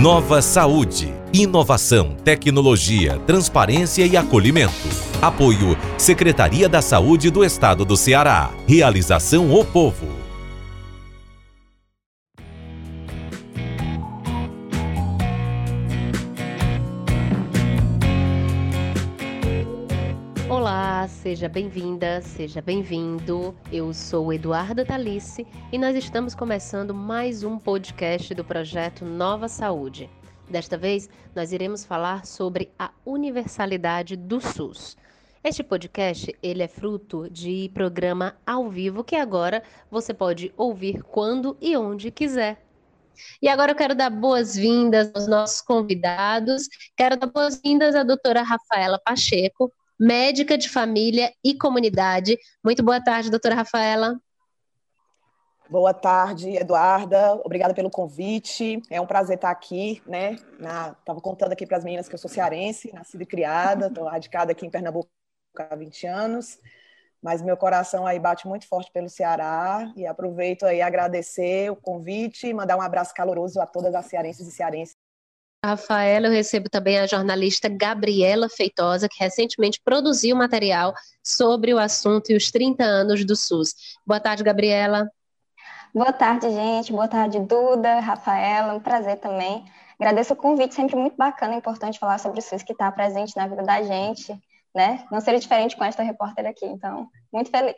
Nova Saúde. Inovação, tecnologia, transparência e acolhimento. Apoio Secretaria da Saúde do Estado do Ceará. Realização O Povo. Seja bem-vinda, seja bem-vindo. Eu sou Eduarda Talice e nós estamos começando mais um podcast do projeto Nova Saúde. Desta vez, nós iremos falar sobre a universalidade do SUS. Este podcast, ele é fruto de programa ao vivo que agora você pode ouvir quando e onde quiser. E agora eu quero dar boas-vindas aos nossos convidados. Quero dar boas-vindas à doutora Rafaela Pacheco, médica de família e comunidade. Muito boa tarde, doutora Rafaela. Boa tarde, Eduarda. Obrigada pelo convite. É um prazer estar aqui, né? Estava contando aqui para as meninas que eu sou cearense, nascida e criada, estou radicada aqui em Pernambuco há 20 anos, mas meu coração aí bate muito forte pelo Ceará e aproveito aí agradecer o convite e mandar um abraço caloroso a todas as cearenses e cearenses Rafaela, eu recebo também a jornalista Gabriela Feitosa, que recentemente produziu material sobre o assunto e os 30 anos do SUS. Boa tarde, Gabriela. Boa tarde, gente. Boa tarde, Duda, Rafaela. Um prazer também. Agradeço o convite, sempre muito bacana e importante falar sobre o SUS que está presente na vida da gente, né? Não seria diferente com esta repórter aqui, então, muito feliz.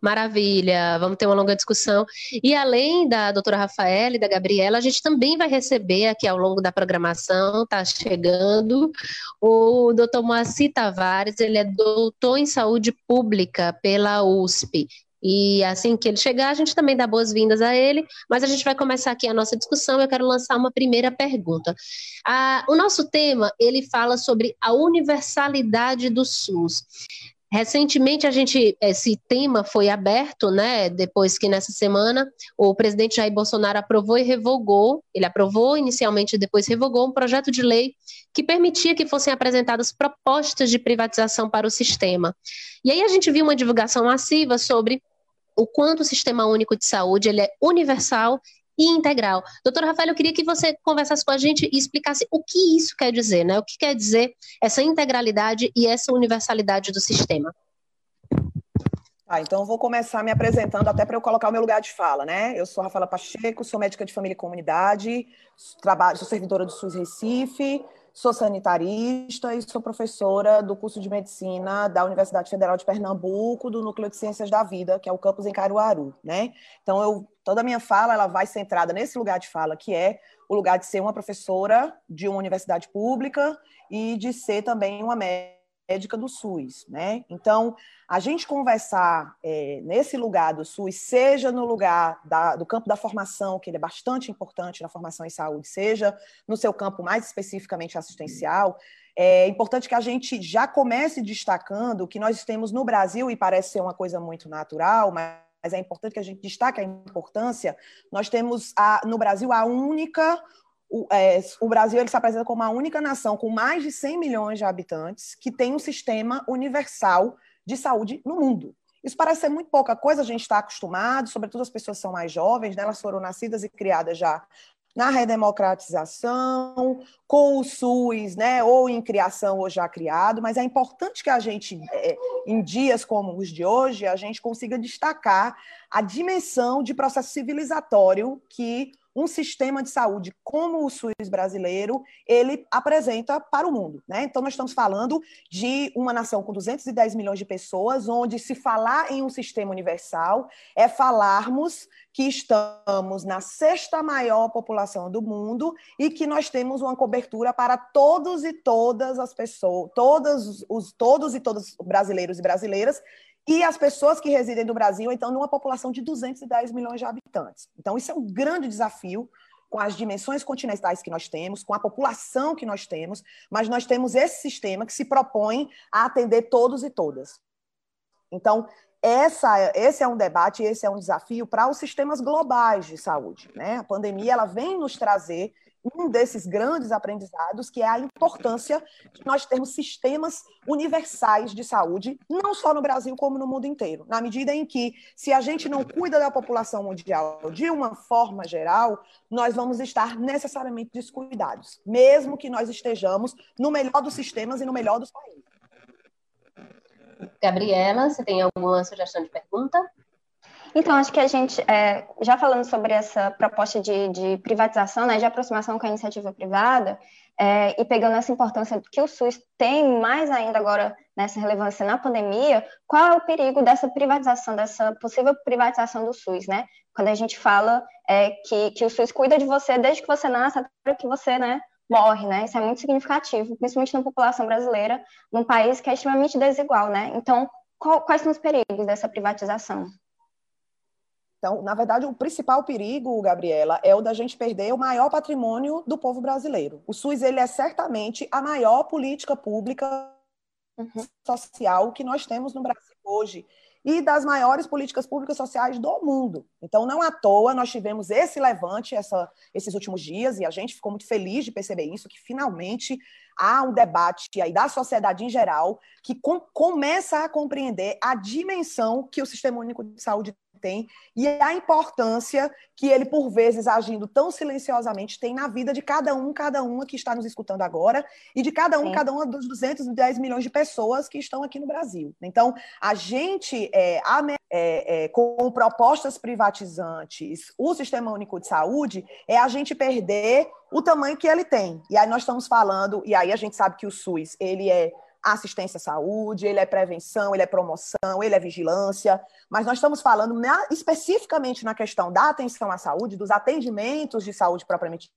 Maravilha, vamos ter uma longa discussão. E além da doutora Rafaela e da Gabriela, a gente também vai receber aqui ao longo da programação, está chegando, o doutor Moacir Tavares, ele é doutor em saúde pública pela USP. E assim que ele chegar, a gente também dá boas-vindas a ele, mas a gente vai começar aqui a nossa discussão. Eu quero lançar uma primeira pergunta. Ah, o nosso tema ele fala sobre a universalidade do SUS. Recentemente, a gente, esse tema foi aberto, né? Depois que nessa semana o presidente Jair Bolsonaro aprovou e revogou, ele aprovou inicialmente e depois revogou um projeto de lei que permitia que fossem apresentadas propostas de privatização para o sistema. E aí a gente viu uma divulgação massiva sobre o quanto o sistema único de saúde ele é universal e integral. Doutora Rafael, eu queria que você conversasse com a gente e explicasse o que isso quer dizer, né? O que quer dizer essa integralidade e essa universalidade do sistema. Ah, então eu vou começar me apresentando até para eu colocar o meu lugar de fala, né? Eu sou Rafaela Pacheco, sou médica de família e comunidade, trabalho, sou servidora do SUS Recife, sou sanitarista e sou professora do curso de medicina da Universidade Federal de Pernambuco, do Núcleo de Ciências da Vida, que é o campus em Caruaru, né? Então eu toda a minha fala ela vai centrada nesse lugar de fala que é o lugar de ser uma professora de uma universidade pública e de ser também uma médica do SUS, né? Então, a gente conversar é, nesse lugar do SUS, seja no lugar da, do campo da formação, que ele é bastante importante na formação em saúde, seja no seu campo mais especificamente assistencial, é importante que a gente já comece destacando que nós temos no Brasil, e parece ser uma coisa muito natural, mas mas é importante que a gente destaque a importância. Nós temos a, no Brasil a única o, é, o, Brasil ele se apresenta como a única nação com mais de 100 milhões de habitantes que tem um sistema universal de saúde no mundo. Isso parece ser muito pouca coisa, a gente está acostumado, sobretudo as pessoas são mais jovens, né? elas foram nascidas e criadas já na redemocratização, com o SUS, né, ou em criação ou já criado, mas é importante que a gente, é, em dias como os de hoje, a gente consiga destacar a dimensão de processo civilizatório que um sistema de saúde como o SUS brasileiro, ele apresenta para o mundo. Né? Então, nós estamos falando de uma nação com 210 milhões de pessoas, onde se falar em um sistema universal é falarmos que estamos na sexta maior população do mundo e que nós temos uma cobertura para todos e todas as pessoas, todos os todos e todas brasileiros e brasileiras e as pessoas que residem no Brasil, então, numa população de 210 milhões de habitantes. Então, isso é um grande desafio com as dimensões continentais que nós temos, com a população que nós temos, mas nós temos esse sistema que se propõe a atender todos e todas. Então, essa, esse é um debate, esse é um desafio para os sistemas globais de saúde. Né? A pandemia ela vem nos trazer um desses grandes aprendizados, que é a importância de nós termos sistemas universais de saúde, não só no Brasil, como no mundo inteiro. Na medida em que, se a gente não cuida da população mundial de uma forma geral, nós vamos estar necessariamente descuidados, mesmo que nós estejamos no melhor dos sistemas e no melhor dos países. Gabriela, você tem alguma sugestão de pergunta? Então, acho que a gente, é, já falando sobre essa proposta de, de, privatização, né, de aproximação com a iniciativa privada, é, e pegando essa importância que o SUS tem mais ainda agora nessa relevância na pandemia, qual é o perigo dessa privatização, dessa possível privatização do SUS, né? Quando a gente fala é, que, que o SUS cuida de você desde que você nasce até que você, né, morre, né? Isso é muito significativo, principalmente na população brasileira, num país que é extremamente desigual, né? Então, qual, quais são os perigos dessa privatização? Então, na verdade, o principal perigo, Gabriela, é o da gente perder o maior patrimônio do povo brasileiro. O SUS ele é certamente a maior política pública uhum. social que nós temos no Brasil hoje e das maiores políticas públicas sociais do mundo. Então, não à toa, nós tivemos esse levante essa, esses últimos dias, e a gente ficou muito feliz de perceber isso, que finalmente há um debate aí da sociedade em geral que com, começa a compreender a dimensão que o Sistema Único de Saúde tem e a importância que ele, por vezes, agindo tão silenciosamente, tem na vida de cada um, cada uma que está nos escutando agora e de cada um, Sim. cada uma dos 210 milhões de pessoas que estão aqui no Brasil. Então, a gente, é, é, é, com propostas privatizantes, o Sistema Único de Saúde, é a gente perder o tamanho que ele tem. E aí nós estamos falando, e aí a gente sabe que o SUS, ele é assistência à saúde, ele é prevenção, ele é promoção, ele é vigilância, mas nós estamos falando na, especificamente na questão da atenção à saúde, dos atendimentos de saúde propriamente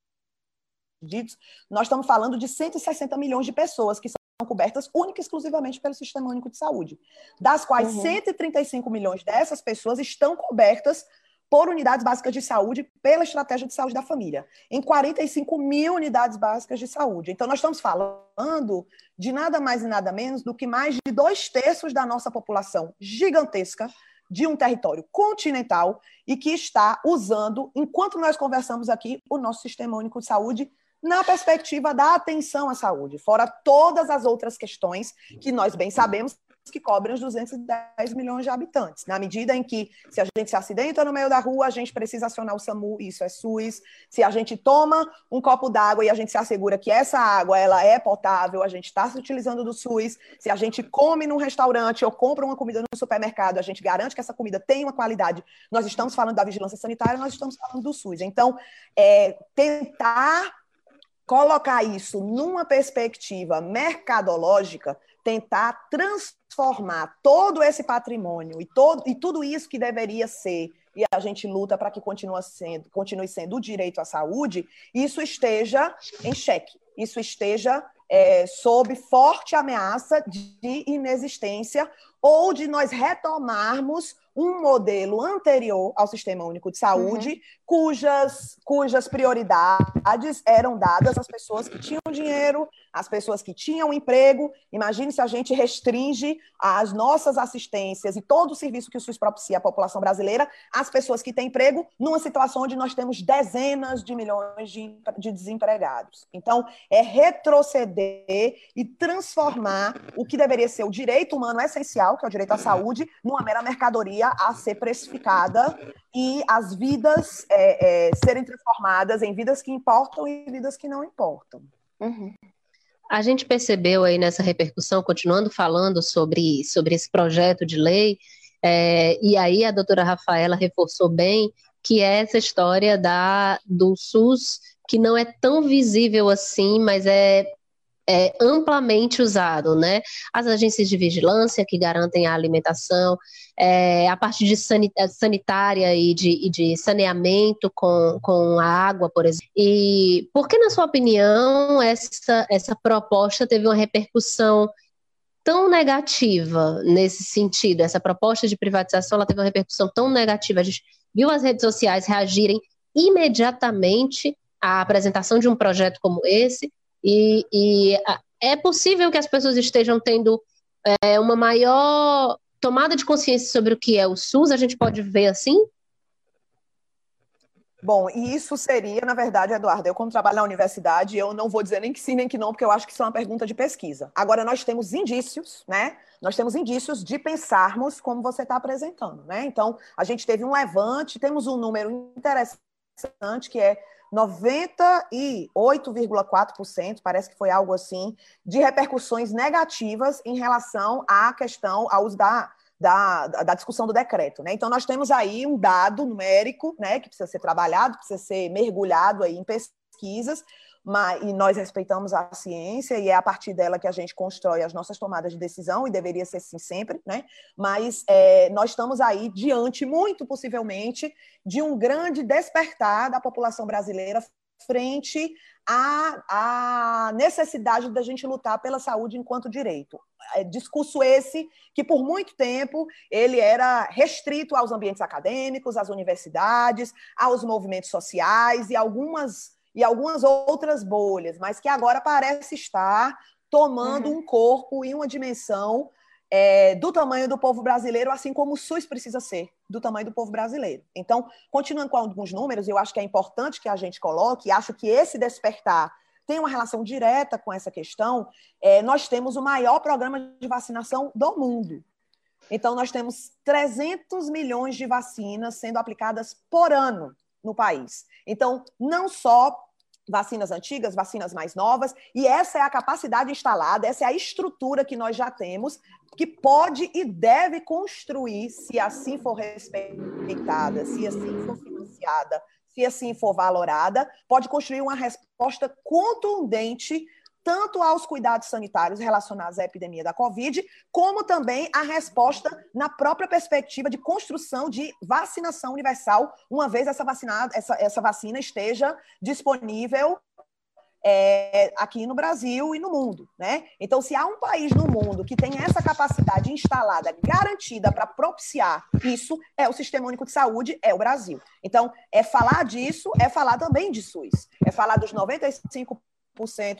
ditos, nós estamos falando de 160 milhões de pessoas que são cobertas única e exclusivamente pelo Sistema Único de Saúde, das quais uhum. 135 milhões dessas pessoas estão cobertas por unidades básicas de saúde pela estratégia de saúde da família, em 45 mil unidades básicas de saúde. Então, nós estamos falando de nada mais e nada menos do que mais de dois terços da nossa população gigantesca de um território continental e que está usando, enquanto nós conversamos aqui, o nosso Sistema Único de Saúde na perspectiva da atenção à saúde, fora todas as outras questões que nós bem sabemos que cobrem os 210 milhões de habitantes. Na medida em que, se a gente se acidenta no meio da rua, a gente precisa acionar o SAMU, isso é SUS. Se a gente toma um copo d'água e a gente se assegura que essa água ela é potável, a gente está se utilizando do SUS. Se a gente come num restaurante ou compra uma comida no supermercado, a gente garante que essa comida tem uma qualidade. Nós estamos falando da vigilância sanitária, nós estamos falando do SUS. Então, é, tentar colocar isso numa perspectiva mercadológica tentar transformar todo esse patrimônio e, todo, e tudo isso que deveria ser, e a gente luta para que continue sendo, continue sendo o direito à saúde, isso esteja em xeque, isso esteja é, sob forte ameaça de inexistência ou de nós retomarmos um modelo anterior ao Sistema Único de Saúde, uhum. Cujas, cujas prioridades eram dadas às pessoas que tinham dinheiro, às pessoas que tinham emprego. Imagine se a gente restringe as nossas assistências e todo o serviço que o SUS propicia à população brasileira às pessoas que têm emprego, numa situação onde nós temos dezenas de milhões de, de desempregados. Então, é retroceder e transformar o que deveria ser o direito humano essencial, que é o direito à saúde, numa mera mercadoria a ser precificada e as vidas é, é, serem transformadas em vidas que importam e vidas que não importam. Uhum. A gente percebeu aí nessa repercussão, continuando falando sobre, sobre esse projeto de lei, é, e aí a doutora Rafaela reforçou bem que é essa história da, do SUS que não é tão visível assim, mas é é, amplamente usado, né? As agências de vigilância que garantem a alimentação, é, a parte de é, sanitária e de, e de, saneamento com, com a água, por exemplo. E por que, na sua opinião, essa, essa proposta teve uma repercussão tão negativa nesse sentido? Essa proposta de privatização ela teve uma repercussão tão negativa. A gente viu as redes sociais reagirem imediatamente à apresentação de um projeto como esse, e, e é possível que as pessoas estejam tendo é, uma maior tomada de consciência sobre o que é o SUS, a gente pode ver assim? Bom, e isso seria, na verdade, Eduardo, eu como trabalho na universidade, eu não vou dizer nem que sim, nem que não, porque eu acho que isso é uma pergunta de pesquisa. Agora, nós temos indícios, né? Nós temos indícios de pensarmos como você está apresentando, né? Então, a gente teve um levante, temos um número interessante, que é 98,4%, parece que foi algo assim, de repercussões negativas em relação à questão, ao uso da da, da discussão do decreto. Né? Então, nós temos aí um dado numérico né, que precisa ser trabalhado, precisa ser mergulhado aí em pesquisas, mas, e nós respeitamos a ciência e é a partir dela que a gente constrói as nossas tomadas de decisão e deveria ser assim sempre, né? Mas é, nós estamos aí diante, muito possivelmente, de um grande despertar da população brasileira frente à, à necessidade da gente lutar pela saúde enquanto direito. É, discurso esse que, por muito tempo, ele era restrito aos ambientes acadêmicos, às universidades, aos movimentos sociais e algumas, e algumas outras bolhas, mas que agora parece estar tomando uhum. um corpo e uma dimensão é, do tamanho do povo brasileiro, assim como o SUS precisa ser do tamanho do povo brasileiro. Então, continuando com alguns números, eu acho que é importante que a gente coloque, e acho que esse despertar tem uma relação direta com essa questão. É, nós temos o maior programa de vacinação do mundo. Então, nós temos 300 milhões de vacinas sendo aplicadas por ano no país. Então, não só vacinas antigas, vacinas mais novas, e essa é a capacidade instalada, essa é a estrutura que nós já temos, que pode e deve construir, se assim for respeitada, se assim for financiada, se assim for valorada, pode construir uma resposta contundente tanto aos cuidados sanitários relacionados à epidemia da Covid, como também a resposta na própria perspectiva de construção de vacinação universal, uma vez essa, vacinada, essa, essa vacina esteja disponível é, aqui no Brasil e no mundo. Né? Então, se há um país no mundo que tem essa capacidade instalada, garantida para propiciar isso, é o Sistema Único de Saúde, é o Brasil. Então, é falar disso, é falar também de SUS, é falar dos 95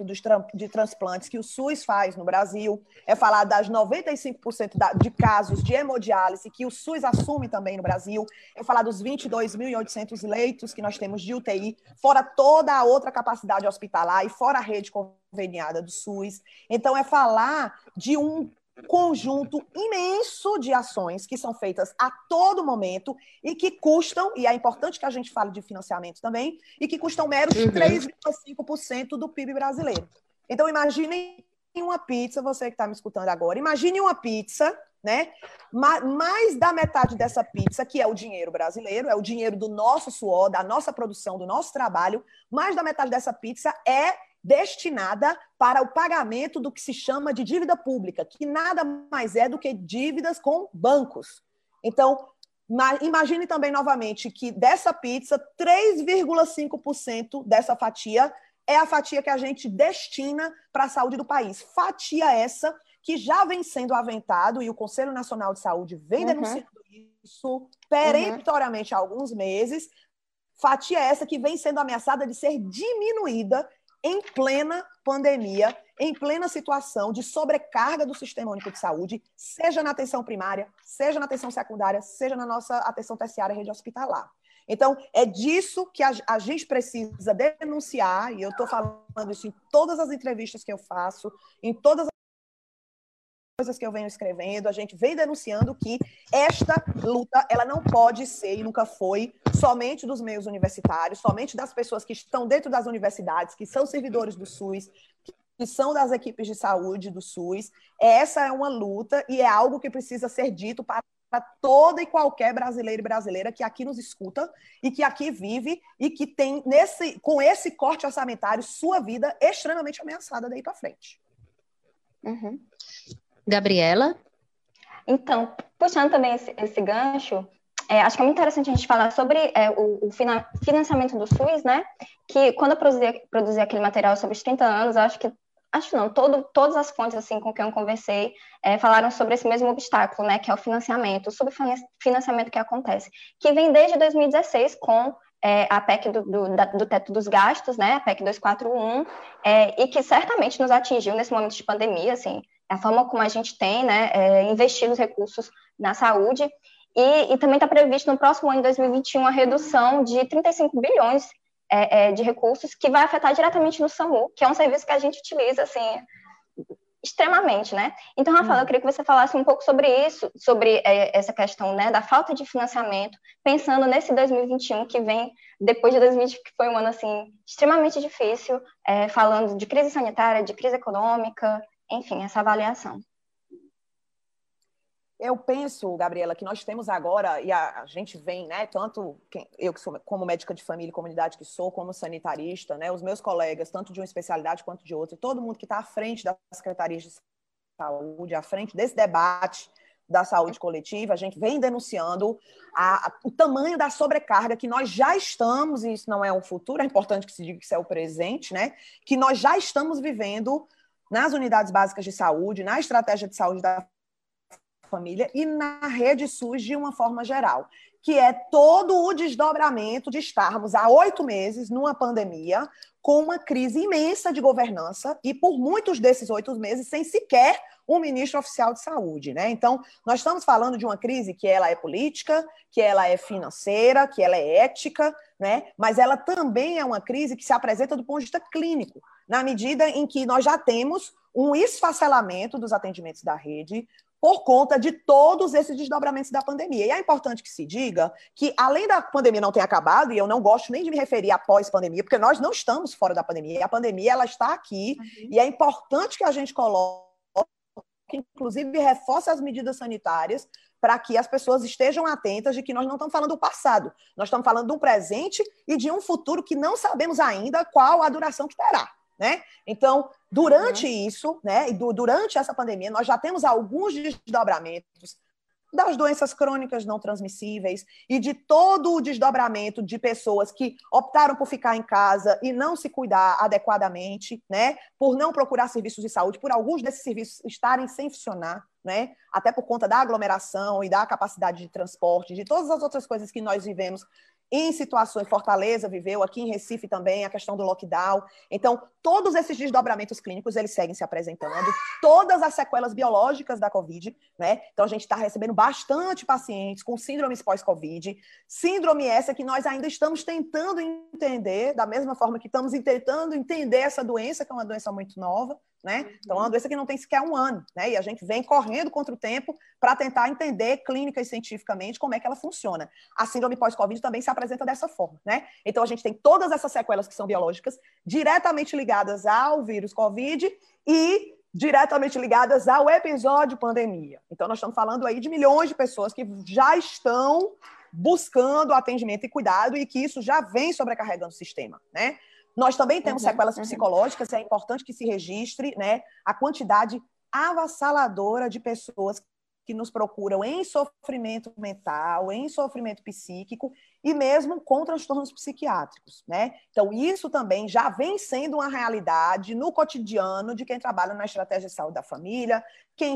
dos de transplantes que o SUS faz no Brasil, é falar das 95% de casos de hemodiálise que o SUS assume também no Brasil, é falar dos 22.800 leitos que nós temos de UTI, fora toda a outra capacidade hospitalar e fora a rede conveniada do SUS. Então, é falar de um conjunto imenso de ações que são feitas a todo momento e que custam, e é importante que a gente fale de financiamento também, e que custam meros uhum. 3,5% do PIB brasileiro. Então, imaginem uma pizza, você que está me escutando agora, imagine uma pizza, né? Mais da metade dessa pizza, que é o dinheiro brasileiro, é o dinheiro do nosso suor, da nossa produção, do nosso trabalho, mais da metade dessa pizza é destinada para o pagamento do que se chama de dívida pública, que nada mais é do que dívidas com bancos. Então, imagine também novamente que dessa pizza, 3,5% dessa fatia é a fatia que a gente destina para a saúde do país. Fatia essa que já vem sendo aventado e o Conselho Nacional de Saúde vem uhum. denunciando isso peremptoriamente uhum. há alguns meses. Fatia essa que vem sendo ameaçada de ser diminuída em plena pandemia, em plena situação de sobrecarga do Sistema Único de Saúde, seja na atenção primária, seja na atenção secundária, seja na nossa atenção terciária rede hospitalar. Então, é disso que a, gente precisa denunciar, e eu estou falando isso em todas as entrevistas que eu faço, em todas coisas que eu venho escrevendo, a gente vem denunciando que esta luta ela não pode ser e nunca foi somente dos meios universitários, somente das pessoas que estão dentro das universidades, que são servidores do SUS, que são das equipes de saúde do SUS. Essa é uma luta e é algo que precisa ser dito para toda e qualquer brasileiro e brasileira que aqui nos escuta e que aqui vive e que tem nesse com esse corte orçamentário sua vida extremamente ameaçada daí para frente. Uhum. Gabriela? Então, puxando também esse, esse gancho, é, acho que é muito interessante a gente falar sobre é, o, o, financiamento do SUS, né? Que quando eu produzi, produzi aquele material sobre os 30 anos, acho que acho não, todo, todas as fontes assim com quem eu conversei é, falaram sobre esse mesmo obstáculo, né, que é o financiamento, o subfinanciamento que acontece, que vem desde 2016 com é, a PEC do, do, da, do, teto dos gastos, né, a PEC 241, é, e que certamente nos atingiu nesse momento de pandemia, assim, a forma como a gente tem né, é, investido os recursos na saúde. E, e também está previsto no próximo ano, 2021, a redução de 35 bilhões é, é, de recursos que vai afetar diretamente no SAMU, que é um serviço que a gente utiliza assim extremamente, né? Então, Rafael, eu uhum. queria que você falasse um pouco sobre isso, sobre é, essa questão, né, da falta de financiamento, pensando nesse 2021 que vem depois de 2020, que foi um ano assim extremamente difícil, é, falando de crise sanitária, de crise econômica, enfim, essa avaliação. Eu penso, Gabriela, que nós temos agora, e a, a gente vem, né, tanto quem, eu que sou como médica de família e comunidade que sou, como sanitarista, né, os meus colegas, tanto de uma especialidade quanto de outra, todo mundo que está à frente da Secretaria de Saúde, à frente desse debate da saúde coletiva, a gente vem denunciando a, a, o tamanho da sobrecarga que nós já estamos, e isso não é um futuro, é importante que se diga que isso é o presente, né, que nós já estamos vivendo nas unidades básicas de saúde, na estratégia de saúde da família e na rede SUS de uma forma geral, que é todo o desdobramento de estarmos há oito meses numa pandemia com uma crise imensa de governança e por muitos desses oito meses sem sequer um ministro oficial de saúde, né? Então, nós estamos falando de uma crise que ela é política, que ela é financeira, que ela é ética, né? Mas ela também é uma crise que se apresenta do ponto de vista clínico, na medida em que nós já temos um esfacelamento dos atendimentos da rede, por conta de todos esses desdobramentos da pandemia. E é importante que se diga que, além da pandemia não ter acabado, e eu não gosto nem de me referir após pandemia, porque nós não estamos fora da pandemia, a pandemia ela está aqui, uhum. e é importante que a gente coloque, inclusive reforce as medidas sanitárias, para que as pessoas estejam atentas de que nós não estamos falando do passado, nós estamos falando do presente e de um futuro que não sabemos ainda qual a duração que terá. Né? Então, durante uhum. isso, né, e do, durante essa pandemia, nós já temos alguns desdobramentos das doenças crônicas não transmissíveis e de todo o desdobramento de pessoas que optaram por ficar em casa e não se cuidar adequadamente, né, por não procurar serviços de saúde, por alguns desses serviços estarem sem funcionar, né, até por conta da aglomeração e da capacidade de transporte, de todas as outras coisas que nós vivemos em situações, Fortaleza viveu, aqui em Recife também, a questão do lockdown. Então, todos esses desdobramentos clínicos, eles seguem se apresentando, todas as sequelas biológicas da Covid, né? Então, a gente está recebendo bastante pacientes com síndromes pós-Covid, síndrome essa que nós ainda estamos tentando entender, da mesma forma que estamos tentando entender essa doença, que é uma doença muito nova, né? Então, é uma doença que não tem sequer um ano, né? E a gente vem correndo contra o tempo para tentar entender clínica e cientificamente como é que ela funciona. A síndrome pós-Covid também se apresenta dessa forma, né? Então, a gente tem todas essas sequelas que são biológicas diretamente ligadas ao vírus Covid e diretamente ligadas ao episódio pandemia. Então, nós estamos falando aí de milhões de pessoas que já estão buscando atendimento e cuidado e que isso já vem sobrecarregando o sistema, né? Nós também temos uhum, sequelas uhum. psicológicas, é importante que se registre né, a quantidade avassaladora de pessoas que nos procuram em sofrimento mental, em sofrimento psíquico e mesmo com transtornos psiquiátricos, né? Então, isso também já vem sendo uma realidade no cotidiano de quem trabalha na estratégia de saúde da família, quem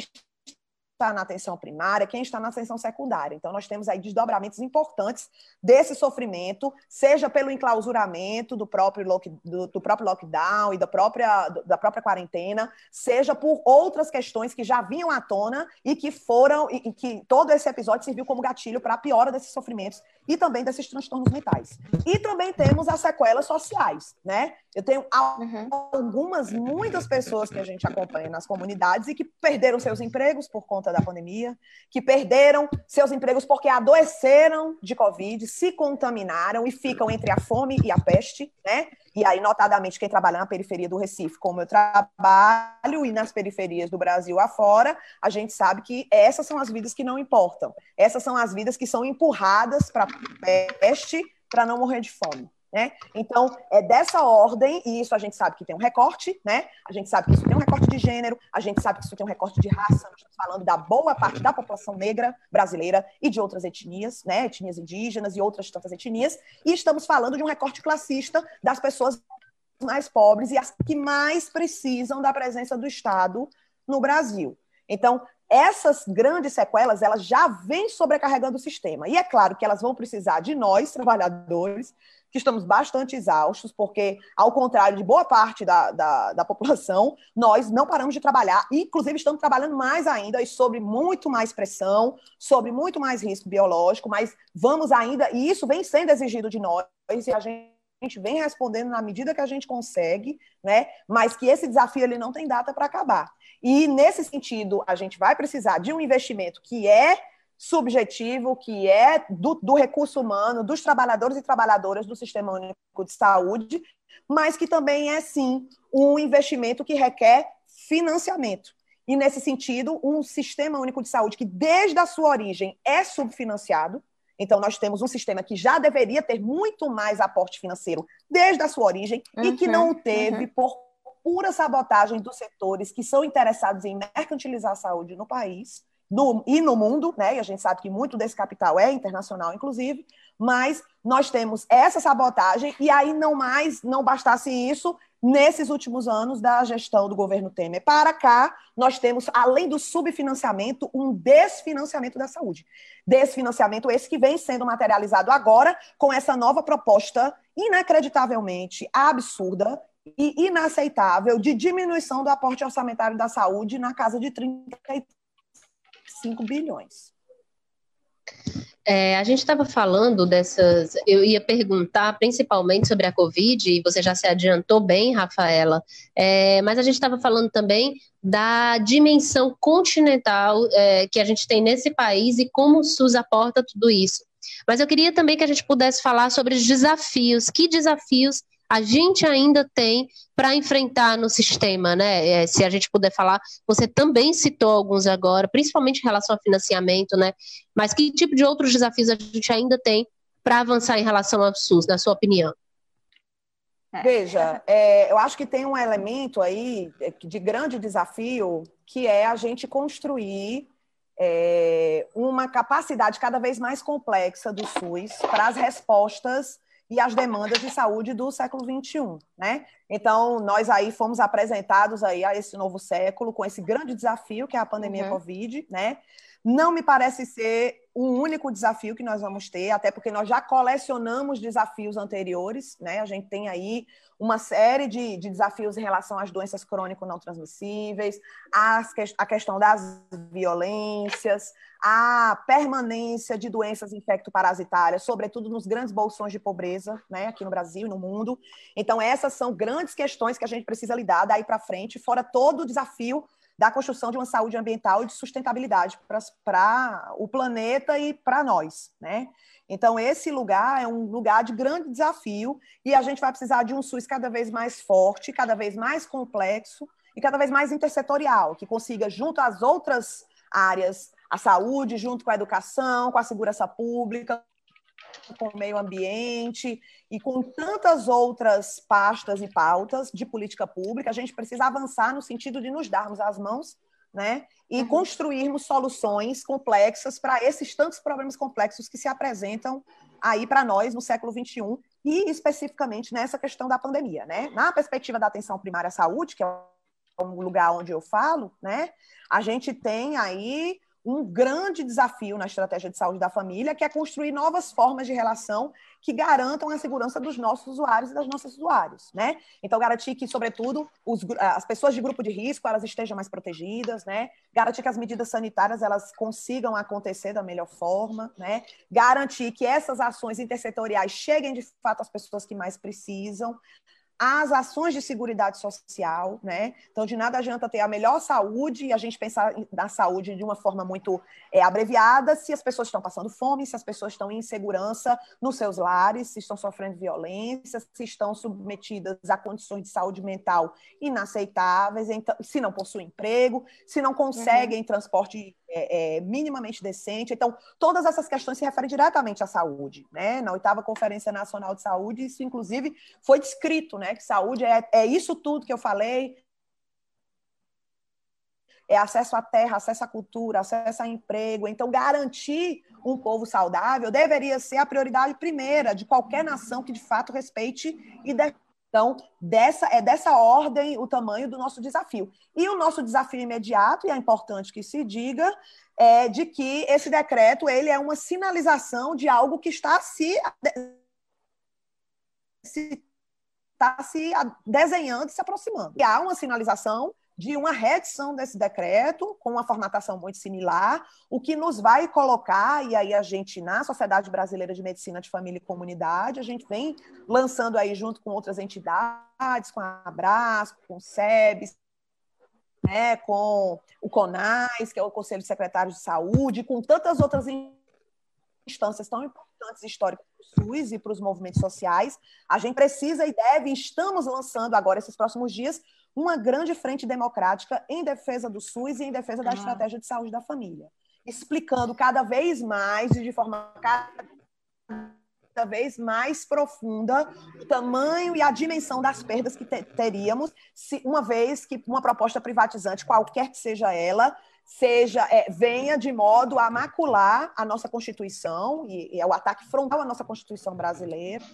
está na atenção primária, quem está na atenção secundária. Então, nós temos aí desdobramentos importantes desse sofrimento, seja pelo enclausuramento do próprio, lock, do, do, próprio lockdown e da própria, da própria quarentena, seja por outras questões que já vinham à tona e que foram, e, e que todo esse episódio serviu como gatilho para a piora desses sofrimentos e também desses transtornos mentais. E também temos as sequelas sociais, né? Eu tenho uhum. algumas, muitas pessoas que a gente acompanha nas comunidades e que perderam seus empregos por conta da pandemia, que perderam seus empregos porque adoeceram de Covid, se contaminaram e ficam entre a fome e a peste, né? E aí, notadamente, quem trabalha na periferia do Recife, como eu trabalho, e nas periferias do Brasil afora, a gente sabe que essas são as vidas que não importam. Essas são as vidas que são empurradas para peste para não morrer de fome. Né? Então, é dessa ordem, e isso a gente sabe que tem um recorte, né? A gente sabe que isso tem um recorte de gênero, a gente sabe que isso tem um recorte de raça, estamos falando da boa parte da população negra brasileira e de outras etnias, né? Etnias indígenas e outras tantas etnias, e estamos falando de um recorte classista das pessoas mais pobres e as que mais precisam da presença do Estado no Brasil. Então, essas grandes sequelas, elas já vêm sobrecarregando o sistema. E é claro que elas vão precisar de nós, trabalhadores, que estamos bastante exaustos, porque, ao contrário de boa parte da, da, da população, nós não paramos de trabalhar, e, inclusive estamos trabalhando mais ainda e sobre muito mais pressão, sobre muito mais risco biológico, mas vamos ainda, e isso vem sendo exigido de nós, e a gente gente vem respondendo na medida que a gente consegue, né? Mas que esse desafio ele não tem data para acabar. E nesse sentido, a gente vai precisar de um investimento que é subjetivo, que é do, do, recurso humano, dos trabalhadores e trabalhadoras do Sistema Único de Saúde, mas que também é, sim, um investimento que requer financiamento. E, nesse sentido, um Sistema Único de Saúde que, desde a sua origem, é subfinanciado. Então, nós temos um sistema que já deveria ter muito mais aporte financeiro desde a sua origem uhum, e que não uhum, teve uhum. por pura sabotagem dos setores que são interessados em mercantilizar a saúde no país no, e no mundo, né? E a gente sabe que muito desse capital é internacional, inclusive, mas nós temos essa sabotagem, e aí não mais, não bastasse isso, nesses últimos anos da gestão do governo Temer para cá, nós temos, além do subfinanciamento, um desfinanciamento da saúde. Desfinanciamento esse que vem sendo materializado agora com essa nova proposta inacreditavelmente absurda e inaceitável de diminuição do aporte orçamentário da saúde na casa de 35 bilhões. É, a gente estava falando dessas. Eu ia perguntar principalmente sobre a Covid, e você já se adiantou bem, Rafaela, é, mas a gente estava falando também da dimensão continental é, que a gente tem nesse país e como o SUS aporta tudo isso. Mas eu queria também que a gente pudesse falar sobre os desafios. Que desafios a gente ainda tem para enfrentar no sistema, né? É, se a gente puder falar, você também citou alguns agora, principalmente em relação ao financiamento, né? Mas que tipo de outros desafios a gente ainda tem para avançar em relação ao SUS, na sua opinião? É. Veja, é, eu acho que tem um elemento aí de grande desafio que é a gente construir é, uma capacidade cada vez mais complexa do SUS para as respostas e as demandas de saúde do século XXI, né? Então, nós aí fomos apresentados aí a esse novo século com esse grande desafio que é a pandemia uhum. Covid, né? Não me parece ser o único desafio que nós vamos ter, até porque nós já colecionamos desafios anteriores, né? A gente tem aí uma série de, de desafios em relação às doenças crônico não transmissíveis, as, a questão das violências, a permanência de doenças infectoparasitárias, sobretudo nos grandes bolsões de pobreza, né, aqui no Brasil e no mundo. Então, essas são grandes questões que a gente precisa lidar daí para frente, fora todo o desafio da construção de uma saúde ambiental e de sustentabilidade para o planeta e para nós, né? Então, esse lugar é um lugar de grande desafio e a gente vai precisar de um SUS cada vez mais forte, cada vez mais complexo e cada vez mais intersetorial, que consiga, junto às outras áreas, a saúde, junto com a educação, com a segurança pública, com o meio ambiente e com tantas outras pastas e pautas de política pública, a gente precisa avançar no sentido de nos darmos as mãos né? E uhum. construirmos soluções complexas para esses tantos problemas complexos que se apresentam aí para nós no século XXI e especificamente nessa questão da pandemia, né? Na perspectiva da atenção primária à saúde, que é o lugar onde eu falo, né? A gente tem aí um grande desafio na estratégia de saúde da família, que é construir novas formas de relação que garantam a segurança dos nossos usuários e das nossas usuários, né? Então, garantir que, sobretudo, os, as pessoas de grupo de risco, elas estejam mais protegidas, né? Garantir que as medidas sanitárias, elas consigam acontecer da melhor forma, né? Garantir que essas ações intersetoriais cheguem, de fato, às pessoas que mais precisam, as ações de segurança social, né? Então, de nada adianta ter a melhor saúde e a gente pensar na saúde de uma forma muito é, abreviada se as pessoas estão passando fome, se as pessoas estão em insegurança nos seus lares, se estão sofrendo violência, se estão submetidas a condições de saúde mental inaceitáveis, então, se não possuem emprego, se não conseguem uhum. transporte é, é, minimamente decente. Então, todas essas questões se referem diretamente à saúde. Né? Na oitava Conferência Nacional de Saúde, isso, inclusive, foi descrito, né? que saúde é, é isso tudo que eu falei, é acesso à terra, acesso à cultura, acesso a emprego. Então, garantir um povo saudável deveria ser a prioridade primeira de qualquer nação que de fato respeite e então, dessa, é dessa ordem o tamanho do nosso desafio. E o nosso desafio imediato, e é importante que se diga, é de que esse decreto ele é uma sinalização de algo que está se está se desenhando, se aproximando. E há uma sinalização de uma reedição desse decreto, com uma formatação muito similar, o que nos vai colocar, e aí a gente, na Sociedade Brasileira de Medicina de Família e Comunidade, a gente vem lançando aí junto com outras entidades, com a Abrasco, com o SEBS, né, com o CONAS, que é o Conselho de Secretários de Saúde, com tantas outras instâncias tão importantes históricas para o SUS e para os movimentos sociais, a gente precisa e deve, estamos lançando agora, esses próximos dias, uma grande frente democrática em defesa do SUS e em defesa da ah. estratégia de saúde da família, explicando cada vez mais e de forma cada vez mais profunda o tamanho e a dimensão das perdas que teríamos se uma vez que uma proposta privatizante, qualquer que seja ela, seja é, venha de modo a macular a nossa Constituição e, e é o ataque frontal à nossa Constituição brasileira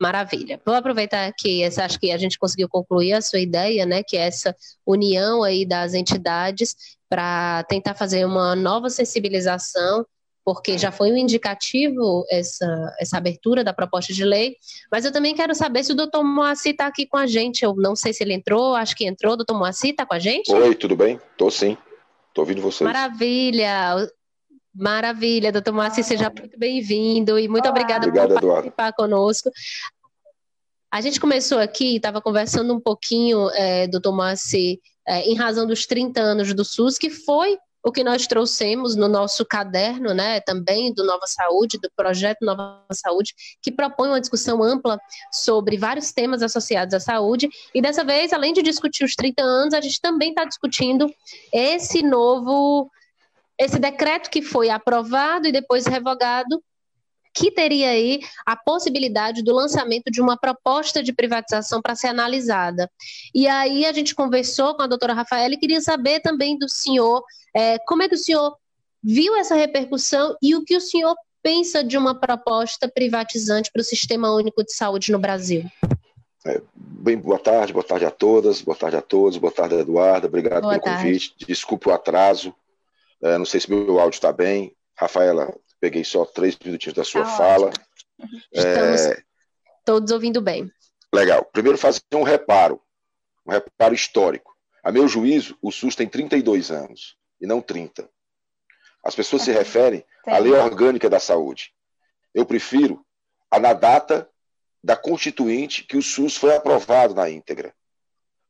Maravilha. Vou aproveitar que essa, acho que a gente conseguiu concluir a sua ideia, né, que é essa união aí das entidades para tentar fazer uma nova sensibilização, porque já foi um indicativo essa, essa abertura da proposta de lei, mas eu também quero saber se o doutor Moacir está aqui com a gente, eu não sei se ele entrou, acho que entrou, doutor Moacir está com a gente? Oi, tudo bem? Estou sim, estou ouvindo vocês. Maravilha, Maravilha, doutor Márcio, seja muito bem-vindo e muito ah, obrigada Obrigado, por participar Eduardo. conosco. A gente começou aqui, estava conversando um pouquinho, é, doutor Márcio, é, em razão dos 30 anos do SUS, que foi o que nós trouxemos no nosso caderno, né, também do Nova Saúde, do projeto Nova Saúde, que propõe uma discussão ampla sobre vários temas associados à saúde. E dessa vez, além de discutir os 30 anos, a gente também está discutindo esse novo esse decreto que foi aprovado e depois revogado, que teria aí a possibilidade do lançamento de uma proposta de privatização para ser analisada. E aí a gente conversou com a doutora Rafaela e queria saber também do senhor é, como é que o senhor viu essa repercussão e o que o senhor pensa de uma proposta privatizante para o Sistema Único de Saúde no Brasil. É, bem, boa tarde, boa tarde a todas, boa tarde a todos, boa tarde, Eduarda, obrigado boa pelo tarde. convite, desculpe o atraso, é, não sei se meu áudio está bem. Rafaela, peguei só três minutinhos da sua tá fala. Ótimo. Estamos é... todos ouvindo bem. Legal. Primeiro, fazer um reparo, um reparo histórico. A meu juízo, o SUS tem 32 anos e não 30. As pessoas se referem à lei orgânica da saúde. Eu prefiro a na data da constituinte que o SUS foi aprovado na íntegra.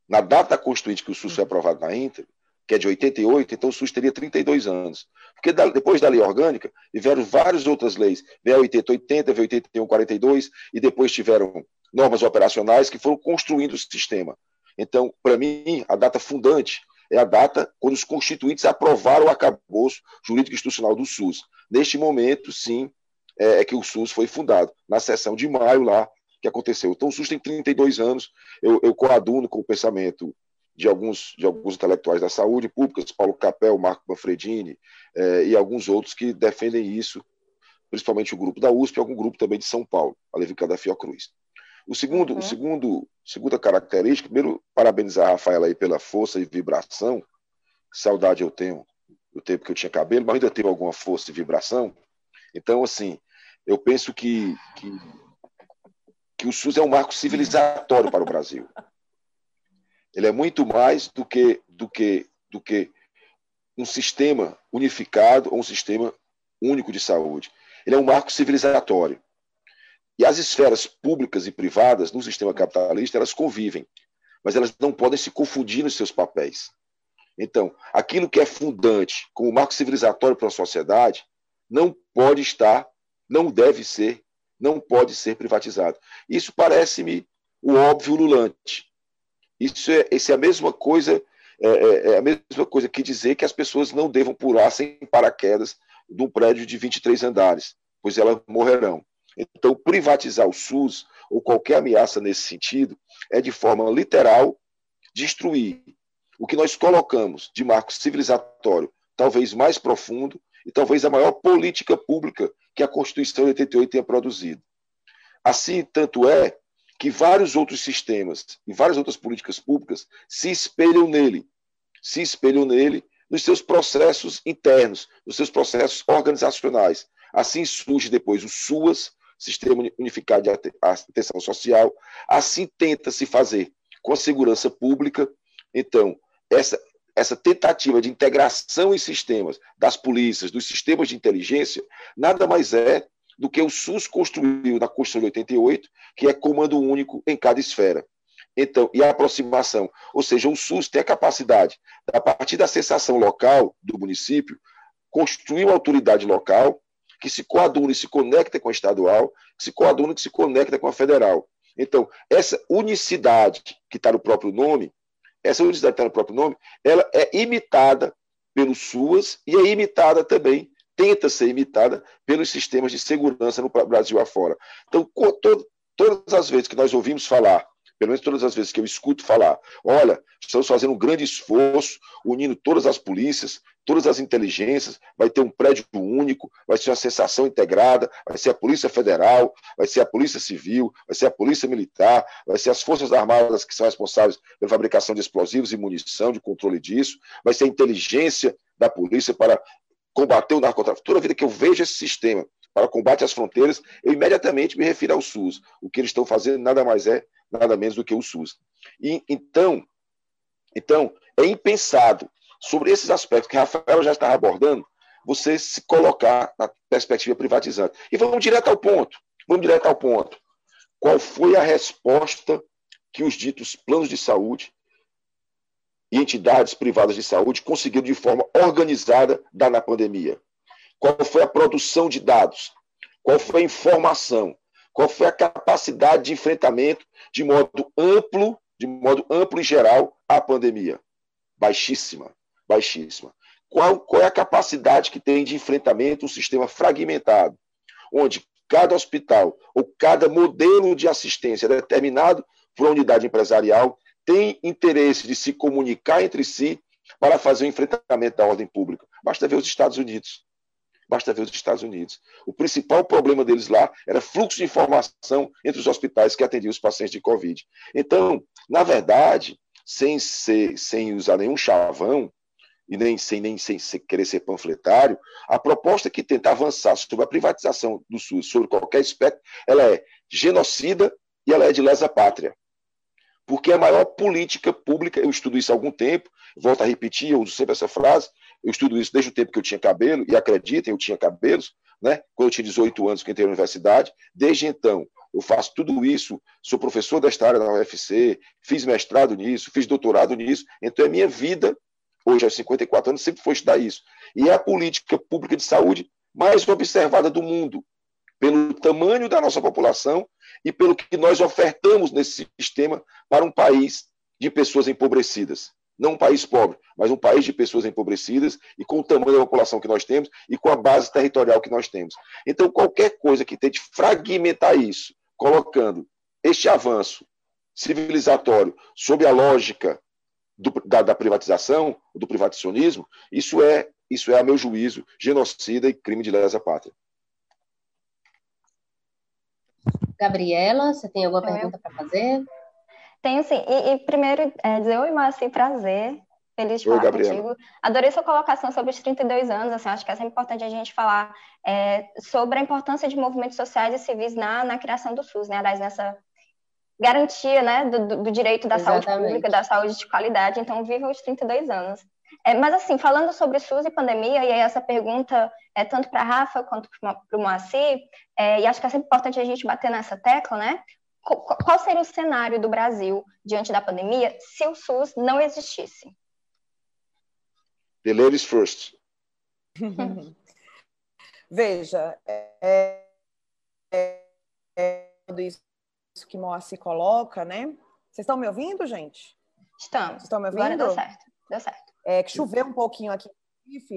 Na data da constituinte que o SUS foi aprovado na íntegra, que é de 88, então o SUS teria 32 anos. Porque depois da lei orgânica, tiveram várias outras leis, veio 8080, veio 8142, e depois tiveram normas operacionais que foram construindo o sistema. Então, para mim, a data fundante é a data quando os constituintes aprovaram o acabouço jurídico institucional do SUS. Neste momento, sim, é, é que o SUS foi fundado, na sessão de maio lá, que aconteceu. Então, o SUS tem 32 anos, eu, eu coaduno com o pensamento de alguns, de alguns intelectuais da saúde pública, Paulo Capel, Marco Manfredini eh, e alguns outros que defendem isso, principalmente o grupo da USP e algum grupo também de São Paulo, a Levica da Fiocruz. O segundo, uhum. o segundo, segunda característica, primeiro, parabenizar a Rafaela aí pela força e vibração. Saudade eu tenho do tempo que eu tinha cabelo, mas ainda tenho alguma força e vibração. Então, assim, eu penso que, que, que o SUS é um marco civilizatório para o Brasil. Ele é muito mais do que, do que, do que um sistema unificado ou um sistema único de saúde. Ele é um marco civilizatório. E as esferas públicas e privadas no sistema capitalista, elas convivem, mas elas não podem se confundir nos seus papéis. Então, aquilo que é fundante como marco civilizatório para a sociedade não pode estar, não deve ser, não pode ser privatizado. Isso parece-me o óbvio lulante. Isso é, isso é a mesma coisa, é, é, é, a mesma coisa que dizer que as pessoas não devam pular sem paraquedas de um prédio de 23 andares, pois elas morrerão. Então, privatizar o SUS ou qualquer ameaça nesse sentido é de forma literal destruir o que nós colocamos de marco civilizatório, talvez mais profundo e talvez a maior política pública que a Constituição de 88 tenha produzido. Assim, tanto é que vários outros sistemas e várias outras políticas públicas se espelham nele, se espelham nele nos seus processos internos, nos seus processos organizacionais. Assim surge depois o SUAS, Sistema Unificado de Atenção Social. Assim tenta se fazer com a segurança pública. Então, essa, essa tentativa de integração em sistemas das polícias, dos sistemas de inteligência, nada mais é do que o SUS construiu na Constituição de 88, que é comando único em cada esfera. Então, e a aproximação, ou seja, o SUS tem a capacidade, a partir da sensação local do município, construir uma autoridade local que se coadune, se conecta com a estadual, que se coadune, que se conecta com a federal. Então, essa unicidade que está no próprio nome, essa unicidade que está no próprio nome, ela é imitada pelos SUAS e é imitada também, tenta ser imitada pelos sistemas de segurança no Brasil afora. Então, todas as vezes que nós ouvimos falar pelo menos todas as vezes que eu escuto falar, olha, estamos fazendo um grande esforço, unindo todas as polícias, todas as inteligências, vai ter um prédio único, vai ser uma sensação integrada, vai ser a Polícia Federal, vai ser a Polícia Civil, vai ser a Polícia Militar, vai ser as Forças Armadas que são responsáveis pela fabricação de explosivos e munição, de controle disso, vai ser a inteligência da polícia para combater o narcotráfico. Toda vida que eu vejo esse sistema para combate às fronteiras, eu imediatamente me refiro ao SUS. O que eles estão fazendo nada mais é, nada menos do que o SUS. E, então, então, é impensado, sobre esses aspectos que Rafael já estava abordando, você se colocar na perspectiva privatizante. E vamos direto ao ponto. Vamos direto ao ponto. Qual foi a resposta que os ditos planos de saúde e entidades privadas de saúde conseguiram de forma organizada dar na pandemia? Qual foi a produção de dados? Qual foi a informação? Qual foi a capacidade de enfrentamento de modo amplo, de modo amplo e geral, à pandemia? Baixíssima, baixíssima. Qual, qual é a capacidade que tem de enfrentamento um sistema fragmentado, onde cada hospital ou cada modelo de assistência determinado por uma unidade empresarial tem interesse de se comunicar entre si para fazer o enfrentamento da ordem pública. Basta ver os Estados Unidos. Basta ver os Estados Unidos. O principal problema deles lá era fluxo de informação entre os hospitais que atendiam os pacientes de Covid. Então, na verdade, sem, ser, sem usar nenhum chavão, e nem sem, nem sem querer ser panfletário, a proposta que tenta avançar sobre a privatização do SUS, sobre qualquer aspecto, ela é genocida e ela é de lesa pátria. Porque a maior política pública, eu estudo isso há algum tempo, volto a repetir, eu uso sempre essa frase, eu estudo isso desde o tempo que eu tinha cabelo, e acreditem, eu tinha cabelos, né? quando eu tinha 18 anos que entrei na universidade. Desde então, eu faço tudo isso, sou professor desta área na UFC, fiz mestrado nisso, fiz doutorado nisso, então é minha vida, hoje aos 54 anos, sempre foi estudar isso. E é a política pública de saúde mais observada do mundo, pelo tamanho da nossa população e pelo que nós ofertamos nesse sistema para um país de pessoas empobrecidas não um país pobre, mas um país de pessoas empobrecidas e com o tamanho da população que nós temos e com a base territorial que nós temos. Então, qualquer coisa que tente fragmentar isso, colocando este avanço civilizatório sob a lógica do, da, da, privatização, do privatizacionismo, isso é, isso é, a meu juízo, genocida e crime de lesa pátria. Gabriela, você tem alguma pergunta para fazer? Tenho sim. E, e primeiro, é, dizer oi, Márcio, prazer. Feliz de falar contigo. Adorei sua colocação sobre os 32 anos. Assim, acho que é sempre importante a gente falar é, sobre a importância de movimentos sociais e civis na, na criação do SUS, né? Aliás, nessa garantia né, do, do direito da Exatamente. saúde pública, da saúde de qualidade. Então, viva os 32 anos. É, mas, assim, falando sobre SUS e pandemia, e aí essa pergunta é tanto para a Rafa quanto para o Moacir, é, e acho que é sempre importante a gente bater nessa tecla, né? qual seria o cenário do Brasil diante da pandemia se o SUS não existisse? The ladies first. Veja, é, é, é, isso que Moacir coloca, né? Vocês estão me ouvindo, gente? Estamos. Vocês estão me ouvindo? Agora deu certo. Deu certo. É que choveu um pouquinho aqui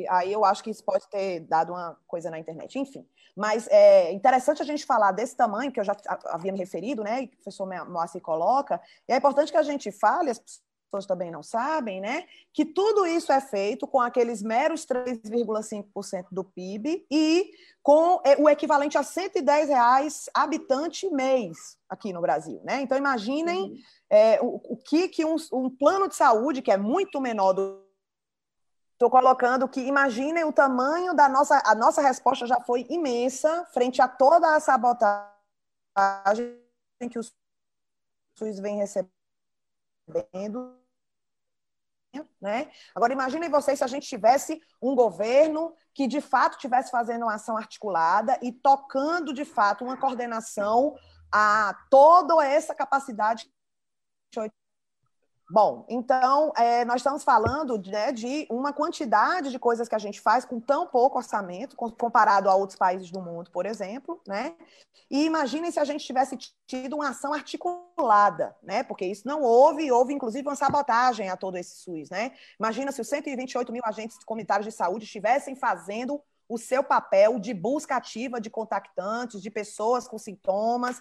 aí eu acho que isso pode ter dado uma coisa na internet. Enfim, mas é interessante a gente falar desse tamanho, que eu já havia me referido, né, e que o professor Moacir coloca, e é importante que a gente fale, as pessoas também não sabem, né, que tudo isso é feito com aqueles meros 3,5% do PIB e com é, o equivalente a 110 reais habitante mês aqui no Brasil, né? Então imaginem uhum. é, o, o, que, que um, um plano de saúde, que é muito menor do Estou colocando que imaginem o tamanho da nossa. A nossa resposta já foi imensa frente a toda a sabotagem que o SUS vem recebendo né? Agora, imaginem vocês se a gente tivesse um governo que, de fato, tivesse fazendo uma ação articulada e tocando, de fato, uma coordenação a toda essa capacidade Bom, então, é, nós estamos falando né, de uma quantidade de coisas que a gente faz com tão pouco orçamento, comparado a outros países do mundo, por exemplo, né? E imaginem se a gente tivesse tido uma ação articulada, né? Porque isso não houve, houve inclusive uma sabotagem a todo esse SUS, né? Imagina se os 128 mil agentes comunitários de saúde estivessem fazendo o seu papel de busca ativa de contactantes, de pessoas com sintomas,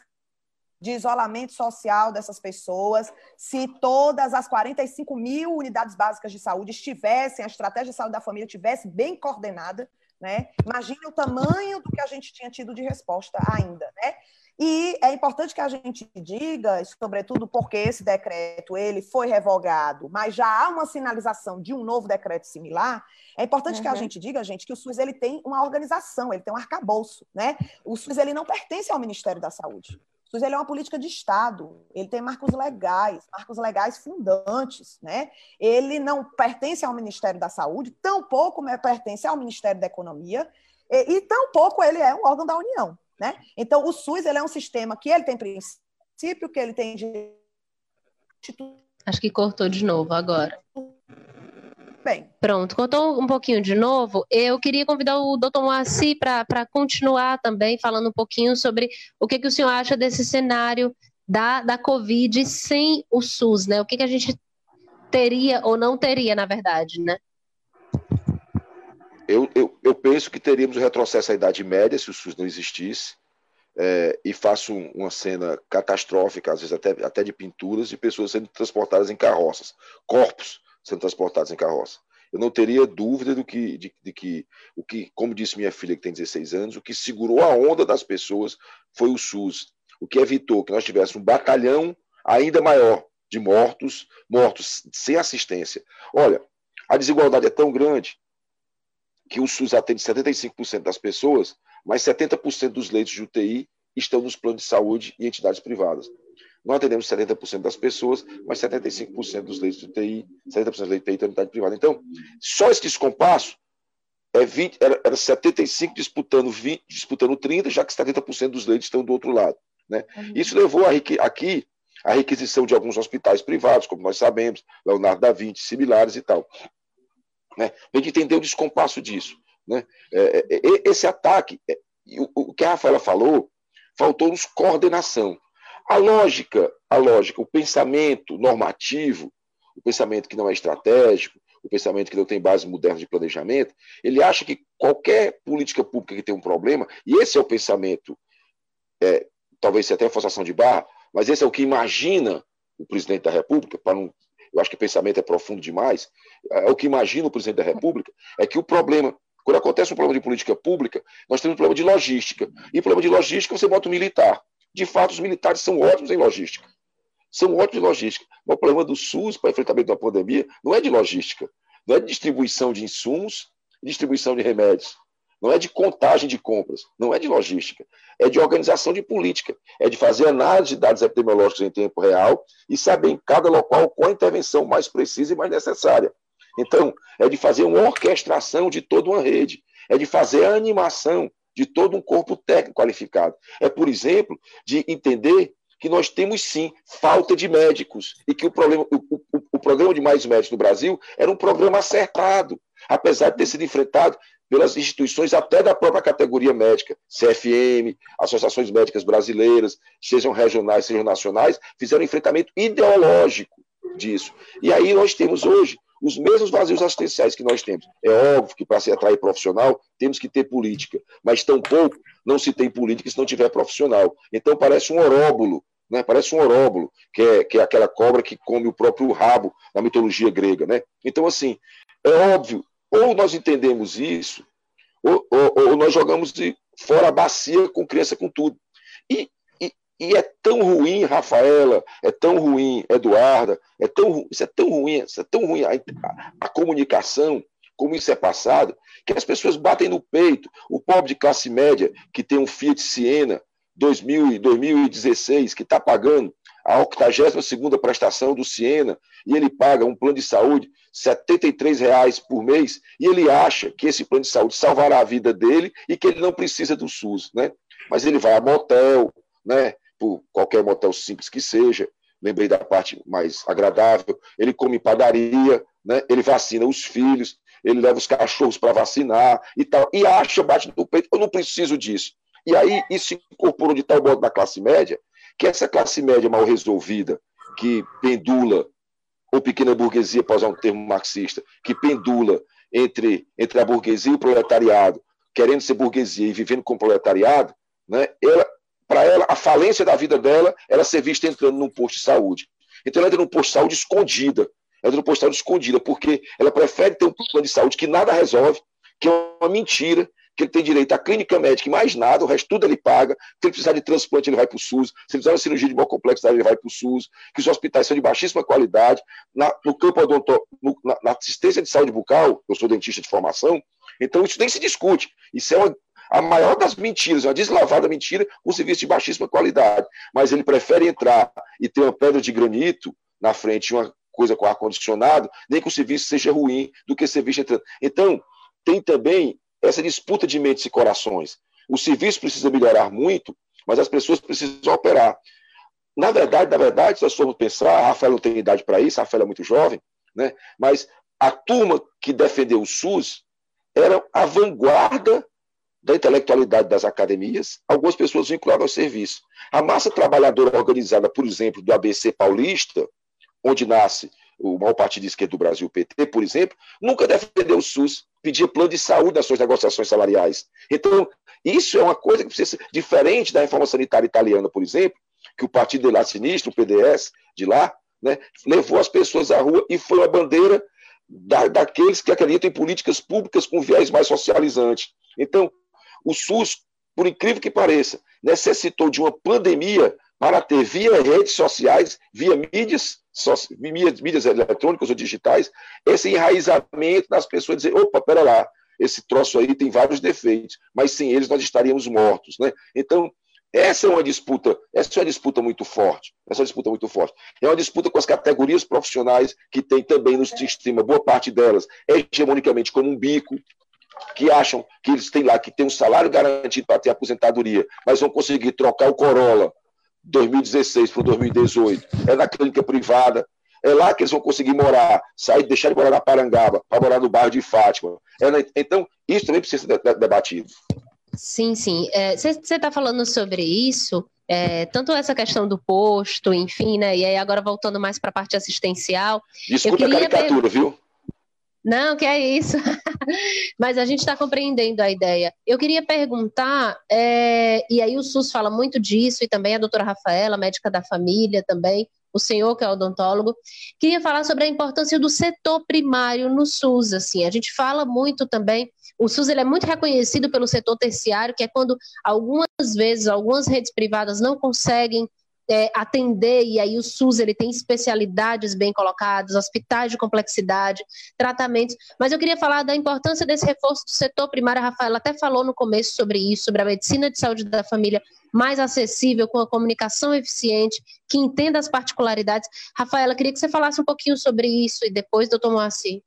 de isolamento social dessas pessoas, se todas as 45 mil unidades básicas de saúde estivessem, a estratégia de saúde da família estivesse bem coordenada, né? Imagine o tamanho do que a gente tinha tido de resposta ainda, né? E é importante que a gente diga, sobretudo porque esse decreto ele foi revogado, mas já há uma sinalização de um novo decreto similar. É importante uhum. que a uhum. gente diga, gente, que o SUS ele tem uma organização, ele tem um arcabouço, né? O SUS ele não pertence ao Ministério da Saúde. SUS ele é uma política de Estado, ele tem marcos legais, marcos legais fundantes, né? Ele não pertence ao Ministério da Saúde, tampouco pertence ao Ministério da Economia, e, e tampouco ele é um órgão da União, né? Então, o SUS ele é um sistema que ele tem princípio, que ele tem Acho que cortou de novo agora bem. Pronto, contou um pouquinho de novo. Eu queria convidar o doutor Moacir para continuar também falando um pouquinho sobre o que, que o senhor acha desse cenário da, da Covid sem o SUS, né? O que, que a gente teria ou não teria, na verdade, né? Eu, eu, eu penso que teríamos retrocesso à Idade Média se o SUS não existisse. É, e faço uma cena catastrófica, às vezes até, até de pinturas, de pessoas sendo transportadas em carroças, corpos sendo transportados em carroça. Eu não teria dúvida do que, de, de, que, o que, como disse minha filha que tem 16 anos, o que segurou a onda das pessoas foi o SUS, o que evitou que nós tivéssemos um batalhão ainda maior de mortos, mortos sem assistência. Olha, a desigualdade é tão grande que o SUS atende 75% das pessoas, mas 70% dos leitos de UTI estão nos planos de saúde e entidades privadas. Não atendemos 70% das pessoas, mas 75% dos leitos de UTI, 70% dos leitos de UTI estão unidade privada. Então, só esse descompasso é 20, era, era 75 disputando 20, disputando 30, já que 70% dos leitos estão do outro lado. Né? Uhum. Isso levou a, aqui a requisição de alguns hospitais privados, como nós sabemos, Leonardo da Vinci, similares e tal. Né? A gente entender o descompasso disso. Né? É, é, é esse ataque, é, o, o que a Rafaela falou, faltou-nos coordenação. A lógica, a lógica, o pensamento normativo, o pensamento que não é estratégico, o pensamento que não tem base moderna de planejamento, ele acha que qualquer política pública que tem um problema, e esse é o pensamento, é, talvez seja até forçação de barra, mas esse é o que imagina o presidente da República, para não, eu acho que o pensamento é profundo demais, é o que imagina o presidente da República, é que o problema, quando acontece um problema de política pública, nós temos um problema de logística, e problema de logística você bota o militar. De fato, os militares são ótimos em logística. São ótimos em logística. Mas o problema do SUS para enfrentamento da pandemia não é de logística, não é de distribuição de insumos distribuição de remédios. Não é de contagem de compras, não é de logística, é de organização de política, é de fazer análise de dados epidemiológicos em tempo real e saber em cada local qual a intervenção mais precisa e mais necessária. Então, é de fazer uma orquestração de toda uma rede, é de fazer a animação de todo um corpo técnico qualificado. É, por exemplo, de entender que nós temos sim falta de médicos e que o, problema, o, o, o programa de mais médicos no Brasil era um programa acertado, apesar de ter sido enfrentado pelas instituições até da própria categoria médica, CFM, associações médicas brasileiras, sejam regionais, sejam nacionais, fizeram um enfrentamento ideológico disso. E aí nós temos hoje os mesmos vazios assistenciais que nós temos. É óbvio que para se atrair profissional, temos que ter política, mas tampouco não se tem política se não tiver profissional. Então parece um oróbulo, né? parece um oróbulo, que é, que é aquela cobra que come o próprio rabo na mitologia grega. Né? Então, assim, é óbvio, ou nós entendemos isso, ou, ou, ou nós jogamos de fora a bacia com criança com tudo. E e é tão ruim, Rafaela, é tão ruim, Eduarda, é tão, isso é tão ruim, isso é tão ruim a, a, comunicação, como isso é passado, que as pessoas batem no peito. O pobre de classe média que tem um Fiat Siena 2000, 2016 que está pagando a 82 prestação do Siena e ele paga um plano de saúde R$ reais por mês e ele acha que esse plano de saúde salvará a vida dele e que ele não precisa do SUS, né? Mas ele vai a motel, né? Por qualquer motel simples que seja, lembrei da parte mais agradável, ele come padaria, né? ele vacina os filhos, ele leva os cachorros para vacinar e tal, e acha, bate no peito, eu não preciso disso. E aí isso incorporou de tal modo na classe média, que essa classe média mal resolvida, que pendula, ou pequena burguesia, para usar um termo marxista, que pendula entre, entre a burguesia e o proletariado, querendo ser burguesia e vivendo como proletariado, né, ela, ela, a falência da vida dela era ser vista entrando num posto de saúde. Então ela entra num posto de saúde escondida. Ela entra num posto de saúde escondida, porque ela prefere ter um plano de saúde que nada resolve, que é uma mentira, que ele tem direito à clínica médica e mais nada, o resto tudo ele paga. Se ele precisar de transplante, ele vai para o SUS. Se ele precisar de cirurgia de boa complexidade, ele vai para o SUS. Que os hospitais são de baixíssima qualidade. Na, no campo odonto, no, na, na, assistência de saúde bucal, eu sou dentista de formação, então isso nem se discute. Isso é uma, a maior das mentiras, uma deslavada mentira, um serviço de baixíssima qualidade. Mas ele prefere entrar e ter uma pedra de granito na frente, uma coisa com ar-condicionado, nem que o serviço seja ruim, do que serviço entrando. Então, tem também essa disputa de mentes e corações. O serviço precisa melhorar muito, mas as pessoas precisam operar. Na verdade, na verdade, se nós formos pensar, a Rafael não tem idade para isso, a Rafael é muito jovem, né? mas a turma que defendeu o SUS era a vanguarda da intelectualidade das academias, algumas pessoas vinculadas ao serviço. A massa trabalhadora organizada, por exemplo, do ABC paulista, onde nasce o maior partido de esquerda do Brasil, o PT, por exemplo, nunca defendeu o SUS, pedia plano de saúde nas suas negociações salariais. Então, isso é uma coisa que precisa ser diferente da reforma sanitária italiana, por exemplo, que o partido de lá sinistro, o PDS de lá, né, levou as pessoas à rua e foi uma bandeira da, daqueles que acreditam em políticas públicas com viés mais socializante. Então, o SUS, por incrível que pareça, necessitou de uma pandemia para ter via redes sociais, via mídias, mídias, mídias eletrônicas ou digitais, esse enraizamento das pessoas dizer, opa, pera lá, esse troço aí tem vários defeitos, mas sem eles nós estaríamos mortos, né? Então, essa é uma disputa, essa é uma disputa muito forte. Essa é uma disputa muito forte. É uma disputa com as categorias profissionais que tem também no sistema, boa parte delas, hegemonicamente como um bico, que acham que eles têm lá que tem um salário garantido para ter aposentadoria, mas vão conseguir trocar o Corolla 2016 para 2018, é na clínica privada, é lá que eles vão conseguir morar, sair, deixar de morar na Parangaba, para morar no bairro de Fátima. É na, então, isso também precisa ser debatido. Sim, sim. Você é, está falando sobre isso, é, tanto essa questão do posto, enfim, né? E aí agora voltando mais para a parte assistencial. Desculpa a caricatura, viu? Não, que é isso. Mas a gente está compreendendo a ideia. Eu queria perguntar, é, e aí o SUS fala muito disso, e também a doutora Rafaela, médica da família também, o senhor que é odontólogo, queria falar sobre a importância do setor primário no SUS. Assim, a gente fala muito também, o SUS ele é muito reconhecido pelo setor terciário, que é quando algumas vezes algumas redes privadas não conseguem é, atender, e aí o SUS ele tem especialidades bem colocadas, hospitais de complexidade, tratamentos, mas eu queria falar da importância desse reforço do setor primário, a Rafaela até falou no começo sobre isso, sobre a medicina de saúde da família mais acessível, com a comunicação eficiente, que entenda as particularidades. Rafaela, queria que você falasse um pouquinho sobre isso, e depois, doutor Moacir.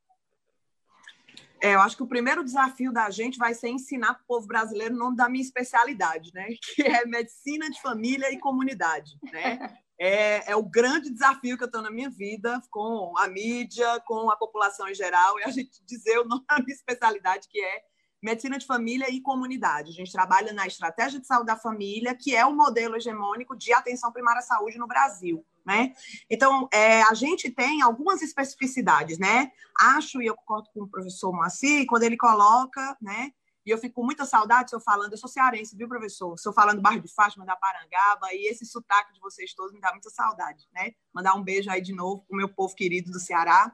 É, eu acho que o primeiro desafio da gente vai ser ensinar para o povo brasileiro o nome da minha especialidade, né? Que é medicina de família e comunidade, né? É, é o grande desafio que eu estou na minha vida com a mídia, com a população em geral, é a gente dizer o nome da minha especialidade, que é medicina de família e comunidade. A gente trabalha na estratégia de saúde da família, que é o modelo hegemônico de atenção primária à saúde no Brasil né? Então, é, a gente tem algumas especificidades, né? Acho, e eu concordo com o professor Moacir, quando ele coloca, né? E eu fico com muita saudade, eu falando, eu sou cearense, viu, professor? Se eu falando do bairro de Fátima, da Parangaba, e esse sotaque de vocês todos me dá muita saudade, né? Mandar um beijo aí de novo para o meu povo querido do Ceará.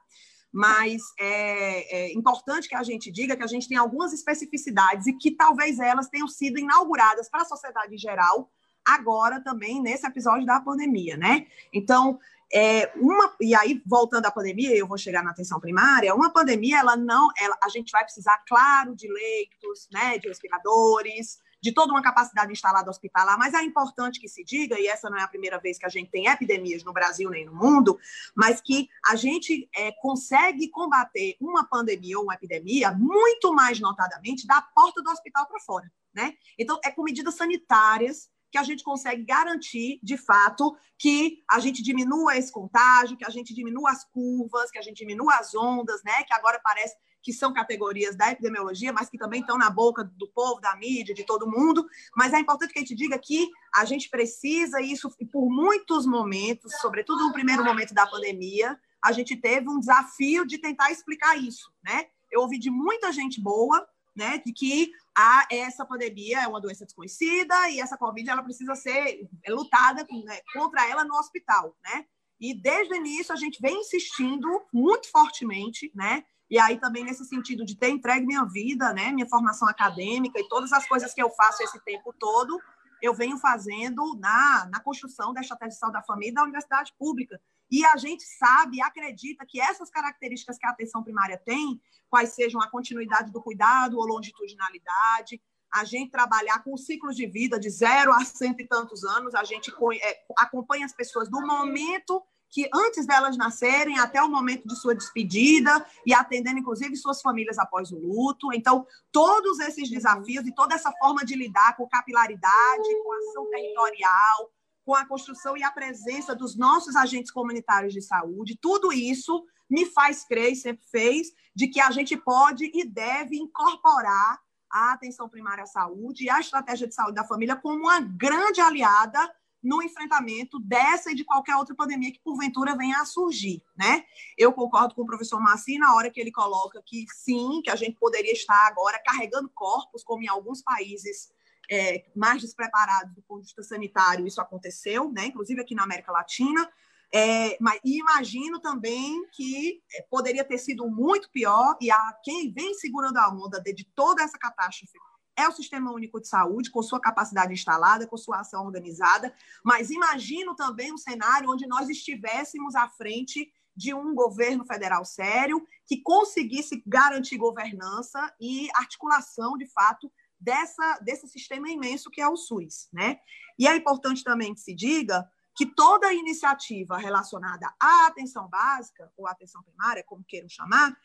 Mas é, é importante que a gente diga que a gente tem algumas especificidades e que talvez elas tenham sido inauguradas para a sociedade em geral, agora também nesse episódio da pandemia, né? Então, é uma e aí voltando à pandemia, eu vou chegar na atenção primária. Uma pandemia, ela não, ela, a gente vai precisar, claro, de leitos, né, de respiradores, de toda uma capacidade instalada hospitalar, mas é importante que se diga, e essa não é a primeira vez que a gente tem epidemias no Brasil nem no mundo, mas que a gente é, consegue combater uma pandemia ou uma epidemia muito mais notadamente da porta do hospital para fora. Né? Então, é com medidas sanitárias que a gente consegue garantir, de fato, que a gente diminua esse contágio, que a gente diminua as curvas, que a gente diminua as ondas, né? Que agora parece que são categorias da epidemiologia, mas que também estão na boca do povo, da mídia, de todo mundo. Mas é importante que a gente diga que a gente precisa isso, e por muitos momentos, sobretudo no primeiro momento da pandemia, a gente teve um desafio de tentar explicar isso, né? Eu ouvi de muita gente boa, né, de que a, essa pandemia é uma doença desconhecida e essa Covid ela precisa ser lutada né, contra ela no hospital, né? E desde o início a gente vem insistindo muito fortemente, né, e aí também nesse sentido de ter entregue minha vida, né, minha formação acadêmica e todas as coisas que eu faço esse tempo todo, eu venho fazendo na, na construção da estratégia de da família da universidade pública. E a gente sabe acredita que essas características que a atenção primária tem, quais sejam a continuidade do cuidado ou longitudinalidade, a gente trabalhar com ciclos de vida de zero a cento e tantos anos, a gente é, acompanha as pessoas do momento que antes delas nascerem até o momento de sua despedida e atendendo, inclusive, suas famílias após o luto. Então, todos esses desafios e toda essa forma de lidar com capilaridade, com ação territorial, com a construção e a presença dos nossos agentes comunitários de saúde, tudo isso me faz crer, e sempre fez, de que a gente pode e deve incorporar a atenção primária à saúde e a estratégia de saúde da família como uma grande aliada no enfrentamento dessa e de qualquer outra pandemia que porventura venha a surgir, né? Eu concordo com o professor Massi na hora que ele coloca que sim, que a gente poderia estar agora carregando corpos, como em alguns países é, mais despreparados do ponto de vista sanitário, isso aconteceu, né? Inclusive aqui na América Latina. É, mas imagino também que é, poderia ter sido muito pior, e a, quem vem segurando a onda de, de toda essa catástrofe é o Sistema Único de Saúde, com sua capacidade instalada, com sua ação organizada, mas imagino também um cenário onde nós estivéssemos à frente de um governo federal sério que conseguisse garantir governança e articulação, de fato, dessa, desse sistema imenso que é o SUS. Né? E é importante também que se diga que toda iniciativa relacionada à atenção básica, ou atenção primária, como queiram chamar,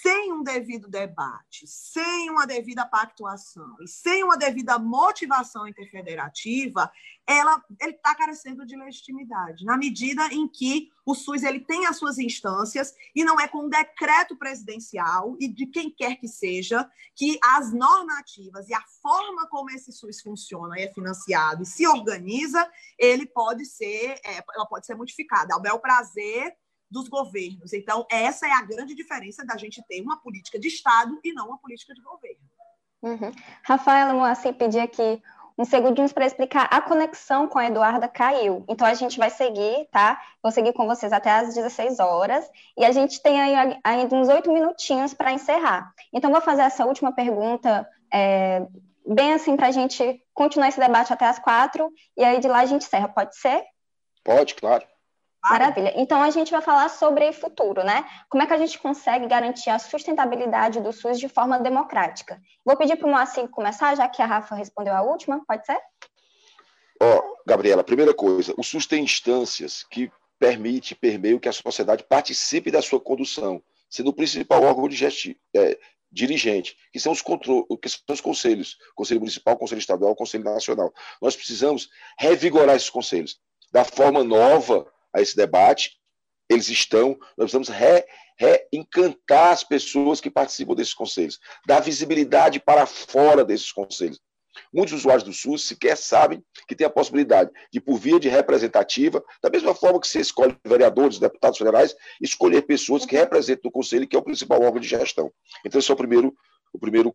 sem um devido debate, sem uma devida pactuação e sem uma devida motivação interfederativa, ela ele está carecendo de legitimidade, na medida em que o SUS ele tem as suas instâncias e não é com um decreto presidencial e de quem quer que seja que as normativas e a forma como esse SUS funciona e é financiado e se organiza, ele pode ser, é, ela pode ser modificada. Ao bel prazer dos governos. Então, essa é a grande diferença da gente ter uma política de Estado e não uma política de governo. Uhum. Rafaela Moacir pedi aqui uns segundinhos para explicar a conexão com a Eduarda caiu. Então a gente vai seguir, tá? Vou seguir com vocês até às 16 horas e a gente tem aí ainda uns oito minutinhos para encerrar. Então vou fazer essa última pergunta é, bem assim para a gente continuar esse debate até às quatro e aí de lá a gente encerra. Pode ser? Pode, claro. Maravilha. Então a gente vai falar sobre futuro, né? Como é que a gente consegue garantir a sustentabilidade do SUS de forma democrática? Vou pedir para o Moacir começar, já que a Rafa respondeu a última, pode ser? Ó, oh, Gabriela, primeira coisa, o SUS tem instâncias que permite, permeio que a sociedade participe da sua condução, sendo o principal órgão de gesti é, dirigente, que são os, que são os conselhos, Conselho Municipal, Conselho Estadual, Conselho Nacional. Nós precisamos revigorar esses conselhos da forma nova a esse debate. Eles estão, nós precisamos re, reencantar as pessoas que participam desses conselhos, dar visibilidade para fora desses conselhos. Muitos usuários do SUS sequer sabem que tem a possibilidade de, por via de representativa, da mesma forma que você escolhe vereadores, deputados federais, escolher pessoas que representam o conselho, que é o principal órgão de gestão. Então, esse é o primeiro, o primeiro,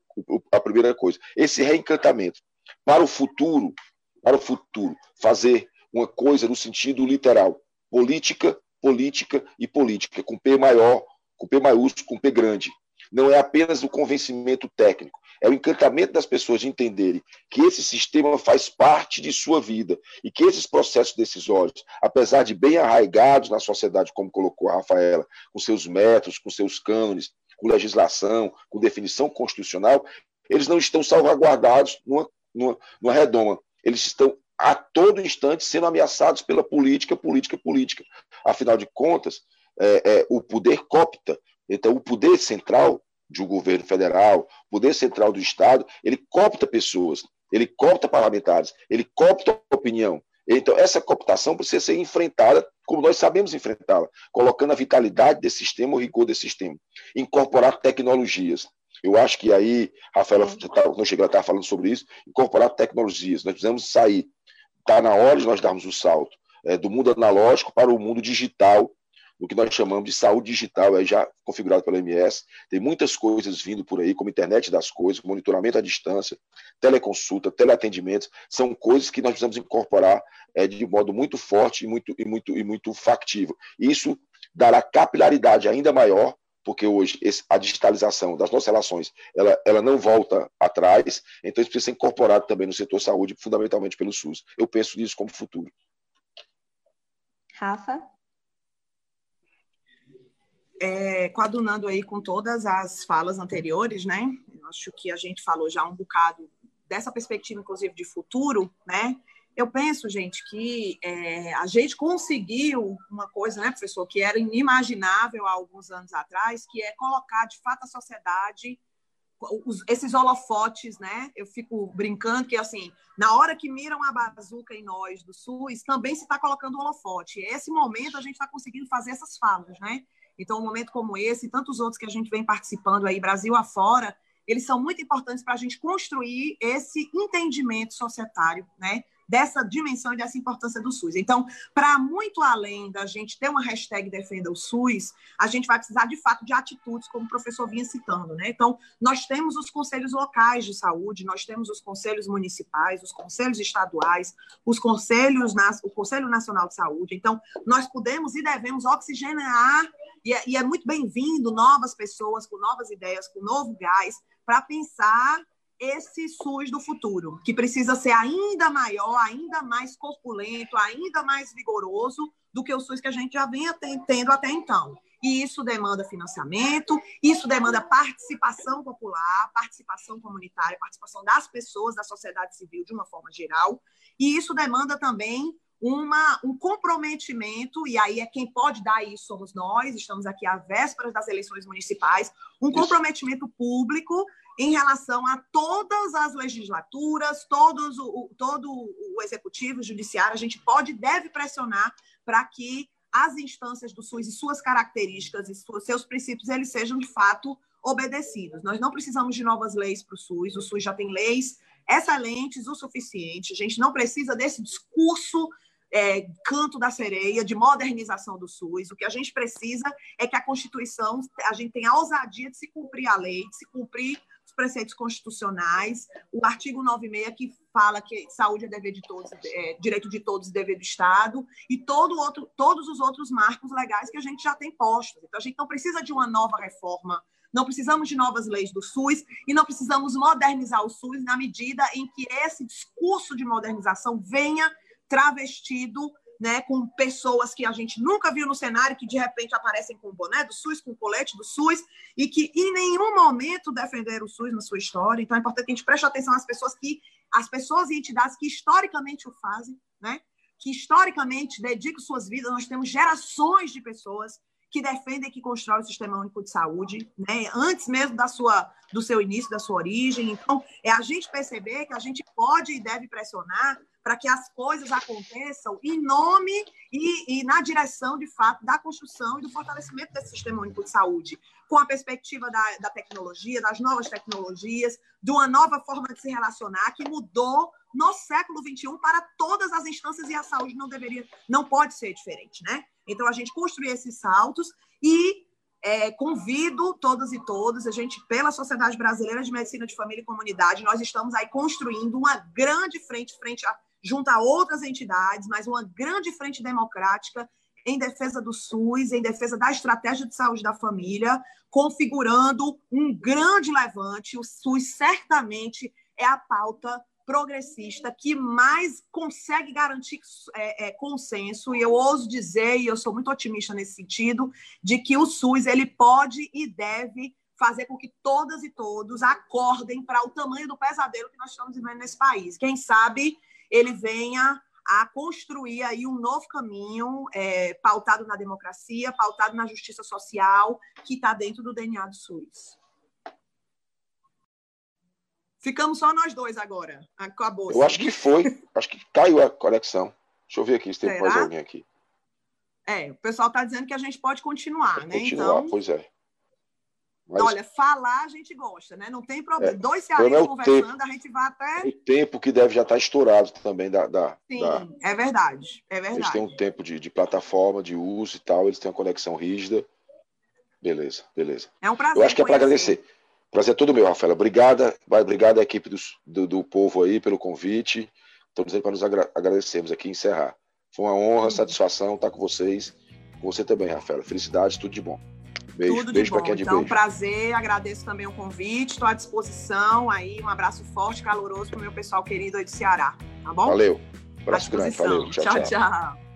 a primeira coisa. Esse reencantamento. Para o futuro, para o futuro, fazer uma coisa no sentido literal política, política e política, com P maior, com P maiúsculo, com P grande. Não é apenas o convencimento técnico, é o encantamento das pessoas de entenderem que esse sistema faz parte de sua vida e que esses processos decisórios, apesar de bem arraigados na sociedade, como colocou a Rafaela, com seus métodos, com seus cânones, com legislação, com definição constitucional, eles não estão salvaguardados numa numa, numa redoma. Eles estão a todo instante sendo ameaçados pela política, política, política. Afinal de contas, é, é, o poder copta. Então, o poder central de um governo federal, o poder central do Estado, ele copta pessoas, ele copta parlamentares, ele copta opinião. Então, essa cooptação precisa ser enfrentada como nós sabemos enfrentá-la, colocando a vitalidade desse sistema, o rigor desse sistema. Incorporar tecnologias. Eu acho que aí, Rafaela, tá, não cheguei a estar falando sobre isso, incorporar tecnologias. Nós precisamos sair. Está na hora de nós darmos o salto é, do mundo analógico para o mundo digital, no que nós chamamos de saúde digital, aí já configurado pela MS. Tem muitas coisas vindo por aí, como internet das coisas, monitoramento à distância, teleconsulta, teleatendimentos, são coisas que nós precisamos incorporar é, de modo muito forte e muito, e muito, e muito factível. Isso dará capilaridade ainda maior, porque hoje esse, a digitalização das nossas relações ela, ela não volta atrás, então isso precisa ser incorporado também no setor saúde, fundamentalmente pelo SUS. Eu penso nisso como futuro. Rafa? é, coadunando aí com todas as falas anteriores, né? Eu acho que a gente falou já um bocado dessa perspectiva, inclusive, de futuro, né? Eu penso, gente, que é, a gente conseguiu uma coisa, né, professor, que era inimaginável há alguns anos atrás, que é colocar, de fato, a sociedade, os, esses holofotes, né? Eu fico brincando que, assim, na hora que miram a bazuca em nós do SUS, também se está colocando o holofote. Esse momento a gente está conseguindo fazer essas falas, né? Então, um momento como esse e tantos outros que a gente vem participando aí, Brasil afora, eles são muito importantes para a gente construir esse entendimento societário, né? Dessa dimensão e dessa importância do SUS. Então, para muito além da gente ter uma hashtag Defenda o SUS, a gente vai precisar, de fato, de atitudes, como o professor vinha citando. Né? Então, nós temos os conselhos locais de saúde, nós temos os conselhos municipais, os conselhos estaduais, os conselhos, o Conselho Nacional de Saúde. Então, nós podemos e devemos oxigenar e é, e é muito bem-vindo novas pessoas com novas ideias, com novo gás, para pensar esse SUS do futuro, que precisa ser ainda maior, ainda mais corpulento, ainda mais vigoroso do que o SUS que a gente já vem tendo até então. E isso demanda financiamento, isso demanda participação popular, participação comunitária, participação das pessoas, da sociedade civil de uma forma geral, e isso demanda também uma, um comprometimento, e aí é quem pode dar isso somos nós, estamos aqui à véspera das eleições municipais, um comprometimento público em relação a todas as legislaturas, todos o, todo o executivo, o judiciário, a gente pode e deve pressionar para que as instâncias do SUS e suas características e seus princípios eles sejam de fato obedecidos. Nós não precisamos de novas leis para o SUS, o SUS já tem leis excelentes o suficiente, a gente não precisa desse discurso é, canto da sereia, de modernização do SUS. O que a gente precisa é que a Constituição, a gente tenha a ousadia de se cumprir a lei, de se cumprir os preceitos constitucionais, o artigo 96 que fala que saúde é dever de todos, é, direito de todos e dever do Estado, e todo outro, todos os outros marcos legais que a gente já tem postos. Então, a gente não precisa de uma nova reforma não precisamos de novas leis do SUS e não precisamos modernizar o SUS na medida em que esse discurso de modernização venha travestido né, com pessoas que a gente nunca viu no cenário, que de repente aparecem com o boné do SUS, com o colete do SUS, e que em nenhum momento defenderam o SUS na sua história. Então é importante que a gente preste atenção às pessoas que, as pessoas e entidades que historicamente o fazem, né, que historicamente dedicam suas vidas. Nós temos gerações de pessoas que defendem que constrói o Sistema Único de Saúde, né? antes mesmo da sua, do seu início, da sua origem. Então, é a gente perceber que a gente pode e deve pressionar para que as coisas aconteçam em nome e, e, na direção, de fato, da construção e do fortalecimento desse sistema único de saúde, com a perspectiva da, da tecnologia, das novas tecnologias, de uma nova forma de se relacionar que mudou no século XXI para todas as instâncias e a saúde não deveria, não pode ser diferente, né? Então a gente construir esses saltos e é, convido todas e todos, a gente, pela Sociedade Brasileira de Medicina de Família e Comunidade, nós estamos aí construindo uma grande frente, frente a junto a outras entidades, mas uma grande frente democrática em defesa do SUS, em defesa da estratégia de saúde da família, configurando um grande levante. O SUS certamente é a pauta progressista que mais consegue garantir é, é, consenso, e eu ouso dizer, e eu sou muito otimista nesse sentido, de que o SUS ele pode e deve fazer com que todas e todos acordem para o tamanho do pesadelo que nós estamos vivendo nesse país. Quem sabe ele venha a construir aí um novo caminho é, pautado na democracia, pautado na justiça social, que está dentro do DNA do SUS. Ficamos só nós dois agora. Acabou. Eu acho que foi. acho que caiu a conexão. Deixa eu ver aqui se tem Será? mais alguém aqui. É, o pessoal está dizendo que a gente pode continuar, pode né? Continuar, então... pois é. Mas... Olha, falar a gente gosta, né? Não tem problema. É, Dois cearenses é conversando, tempo, a gente vai até. O tempo que deve já estar estourado também da. da Sim, da... é verdade. É verdade. Eles têm um tempo de, de, plataforma, de uso e tal, eles têm uma conexão rígida. Beleza, beleza. É um prazer. Eu acho que é para agradecer. Prazer é todo meu, Rafaela. Obrigada, obrigada à equipe do, do, do povo aí pelo convite. Estamos aí para nos agra agradecermos aqui e encerrar. Foi uma honra, satisfação estar com vocês. Com você também, Rafaela. Felicidades, tudo de bom. Beijo, Tudo beijo para quem é de então, beijo. prazer, agradeço também o convite, estou à disposição aí, um abraço forte, caloroso para o meu pessoal querido aí de Ceará, tá bom? Valeu, abraço grande, valeu, tchau, tchau. tchau. tchau.